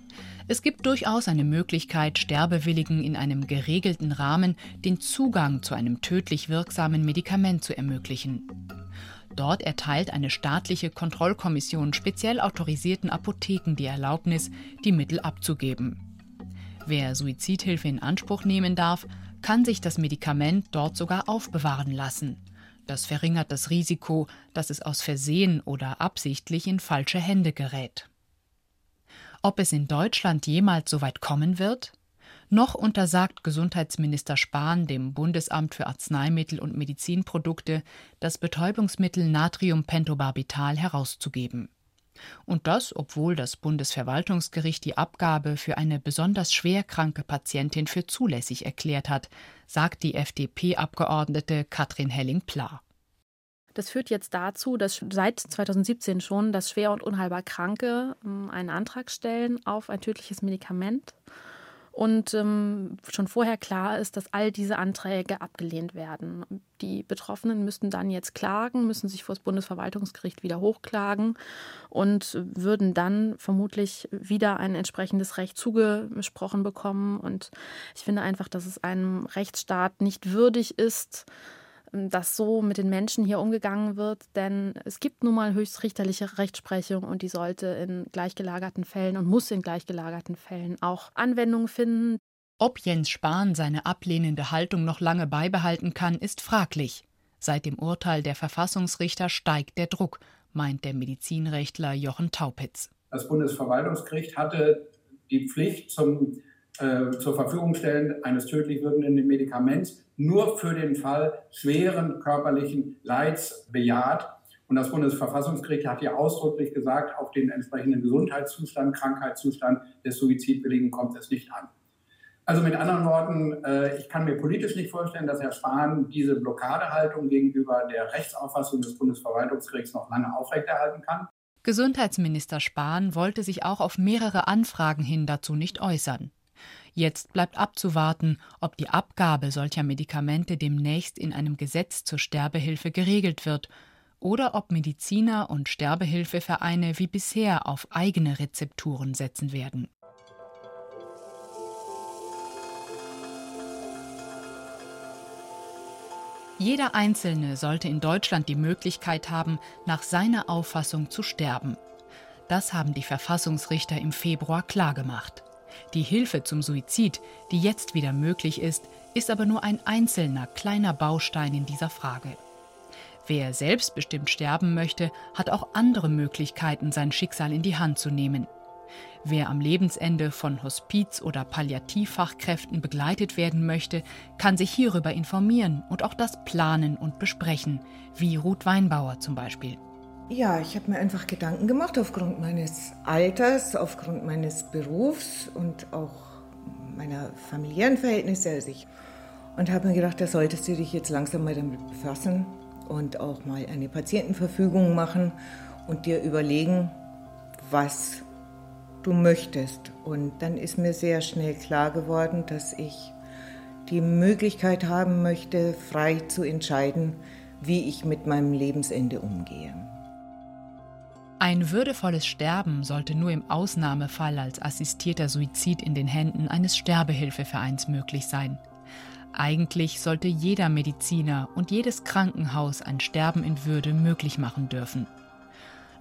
Es gibt durchaus eine Möglichkeit, Sterbewilligen in einem geregelten Rahmen den Zugang zu einem tödlich wirksamen Medikament zu ermöglichen. Dort erteilt eine staatliche Kontrollkommission speziell autorisierten Apotheken die Erlaubnis, die Mittel abzugeben. Wer Suizidhilfe in Anspruch nehmen darf, kann sich das Medikament dort sogar aufbewahren lassen. Das verringert das Risiko, dass es aus Versehen oder absichtlich in falsche Hände gerät. Ob es in Deutschland jemals so weit kommen wird? Noch untersagt Gesundheitsminister Spahn dem Bundesamt für Arzneimittel und Medizinprodukte, das Betäubungsmittel Natriumpentobarbital herauszugeben. Und das, obwohl das Bundesverwaltungsgericht die Abgabe für eine besonders schwerkranke Patientin für zulässig erklärt hat, sagt die FDP-Abgeordnete Katrin Helling-Pla. Das führt jetzt dazu, dass seit 2017 schon, dass schwer und unheilbar Kranke ähm, einen Antrag stellen auf ein tödliches Medikament. Und ähm, schon vorher klar ist, dass all diese Anträge abgelehnt werden. Die Betroffenen müssten dann jetzt klagen, müssen sich vor das Bundesverwaltungsgericht wieder hochklagen und würden dann vermutlich wieder ein entsprechendes Recht zugesprochen bekommen. Und ich finde einfach, dass es einem Rechtsstaat nicht würdig ist, dass so mit den Menschen hier umgegangen wird, denn es gibt nun mal höchstrichterliche Rechtsprechung und die sollte in gleichgelagerten Fällen und muss in gleichgelagerten Fällen auch Anwendung finden. Ob Jens Spahn seine ablehnende Haltung noch lange beibehalten kann, ist fraglich. Seit dem Urteil der Verfassungsrichter steigt der Druck, meint der Medizinrechtler Jochen Taupitz. Das Bundesverwaltungsgericht hatte die Pflicht zum zur Verfügung stellen eines tödlich wirkenden Medikaments nur für den Fall schweren körperlichen Leids bejaht. Und das Bundesverfassungsgericht hat ja ausdrücklich gesagt, auf den entsprechenden Gesundheitszustand, Krankheitszustand des Suizidwilligen kommt es nicht an. Also mit anderen Worten, äh, ich kann mir politisch nicht vorstellen, dass Herr Spahn diese Blockadehaltung gegenüber der Rechtsauffassung des Bundesverwaltungsgerichts noch lange aufrechterhalten kann. Gesundheitsminister Spahn wollte sich auch auf mehrere Anfragen hin dazu nicht äußern. Jetzt bleibt abzuwarten, ob die Abgabe solcher Medikamente demnächst in einem Gesetz zur Sterbehilfe geregelt wird oder ob Mediziner und Sterbehilfevereine wie bisher auf eigene Rezepturen setzen werden. Jeder Einzelne sollte in Deutschland die Möglichkeit haben, nach seiner Auffassung zu sterben. Das haben die Verfassungsrichter im Februar klargemacht. Die Hilfe zum Suizid, die jetzt wieder möglich ist, ist aber nur ein einzelner kleiner Baustein in dieser Frage. Wer selbstbestimmt sterben möchte, hat auch andere Möglichkeiten, sein Schicksal in die Hand zu nehmen. Wer am Lebensende von Hospiz- oder Palliativfachkräften begleitet werden möchte, kann sich hierüber informieren und auch das planen und besprechen, wie Ruth Weinbauer zum Beispiel. Ja, ich habe mir einfach Gedanken gemacht aufgrund meines Alters, aufgrund meines Berufs und auch meiner familiären Verhältnisse. Also und habe mir gedacht, da solltest du dich jetzt langsam mal damit befassen und auch mal eine Patientenverfügung machen und dir überlegen, was du möchtest. Und dann ist mir sehr schnell klar geworden, dass ich die Möglichkeit haben möchte, frei zu entscheiden, wie ich mit meinem Lebensende umgehe. Ein würdevolles Sterben sollte nur im Ausnahmefall als assistierter Suizid in den Händen eines Sterbehilfevereins möglich sein. Eigentlich sollte jeder Mediziner und jedes Krankenhaus ein Sterben in Würde möglich machen dürfen.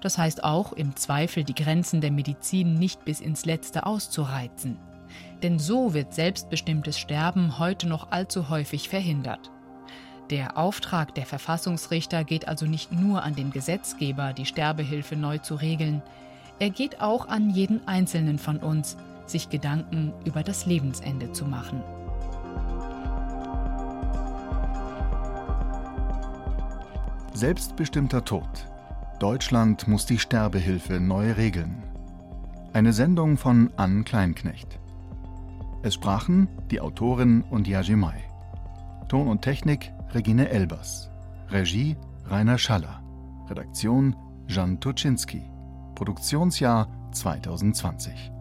Das heißt auch, im Zweifel die Grenzen der Medizin nicht bis ins Letzte auszureizen. Denn so wird selbstbestimmtes Sterben heute noch allzu häufig verhindert. Der Auftrag der Verfassungsrichter geht also nicht nur an den Gesetzgeber, die Sterbehilfe neu zu regeln, er geht auch an jeden Einzelnen von uns, sich Gedanken über das Lebensende zu machen. Selbstbestimmter Tod. Deutschland muss die Sterbehilfe neu regeln. Eine Sendung von Ann Kleinknecht. Es sprachen die Autorin und Yajimai. Ton und Technik Regine Elbers. Regie Rainer Schaller. Redaktion Jan Tuczynski. Produktionsjahr 2020.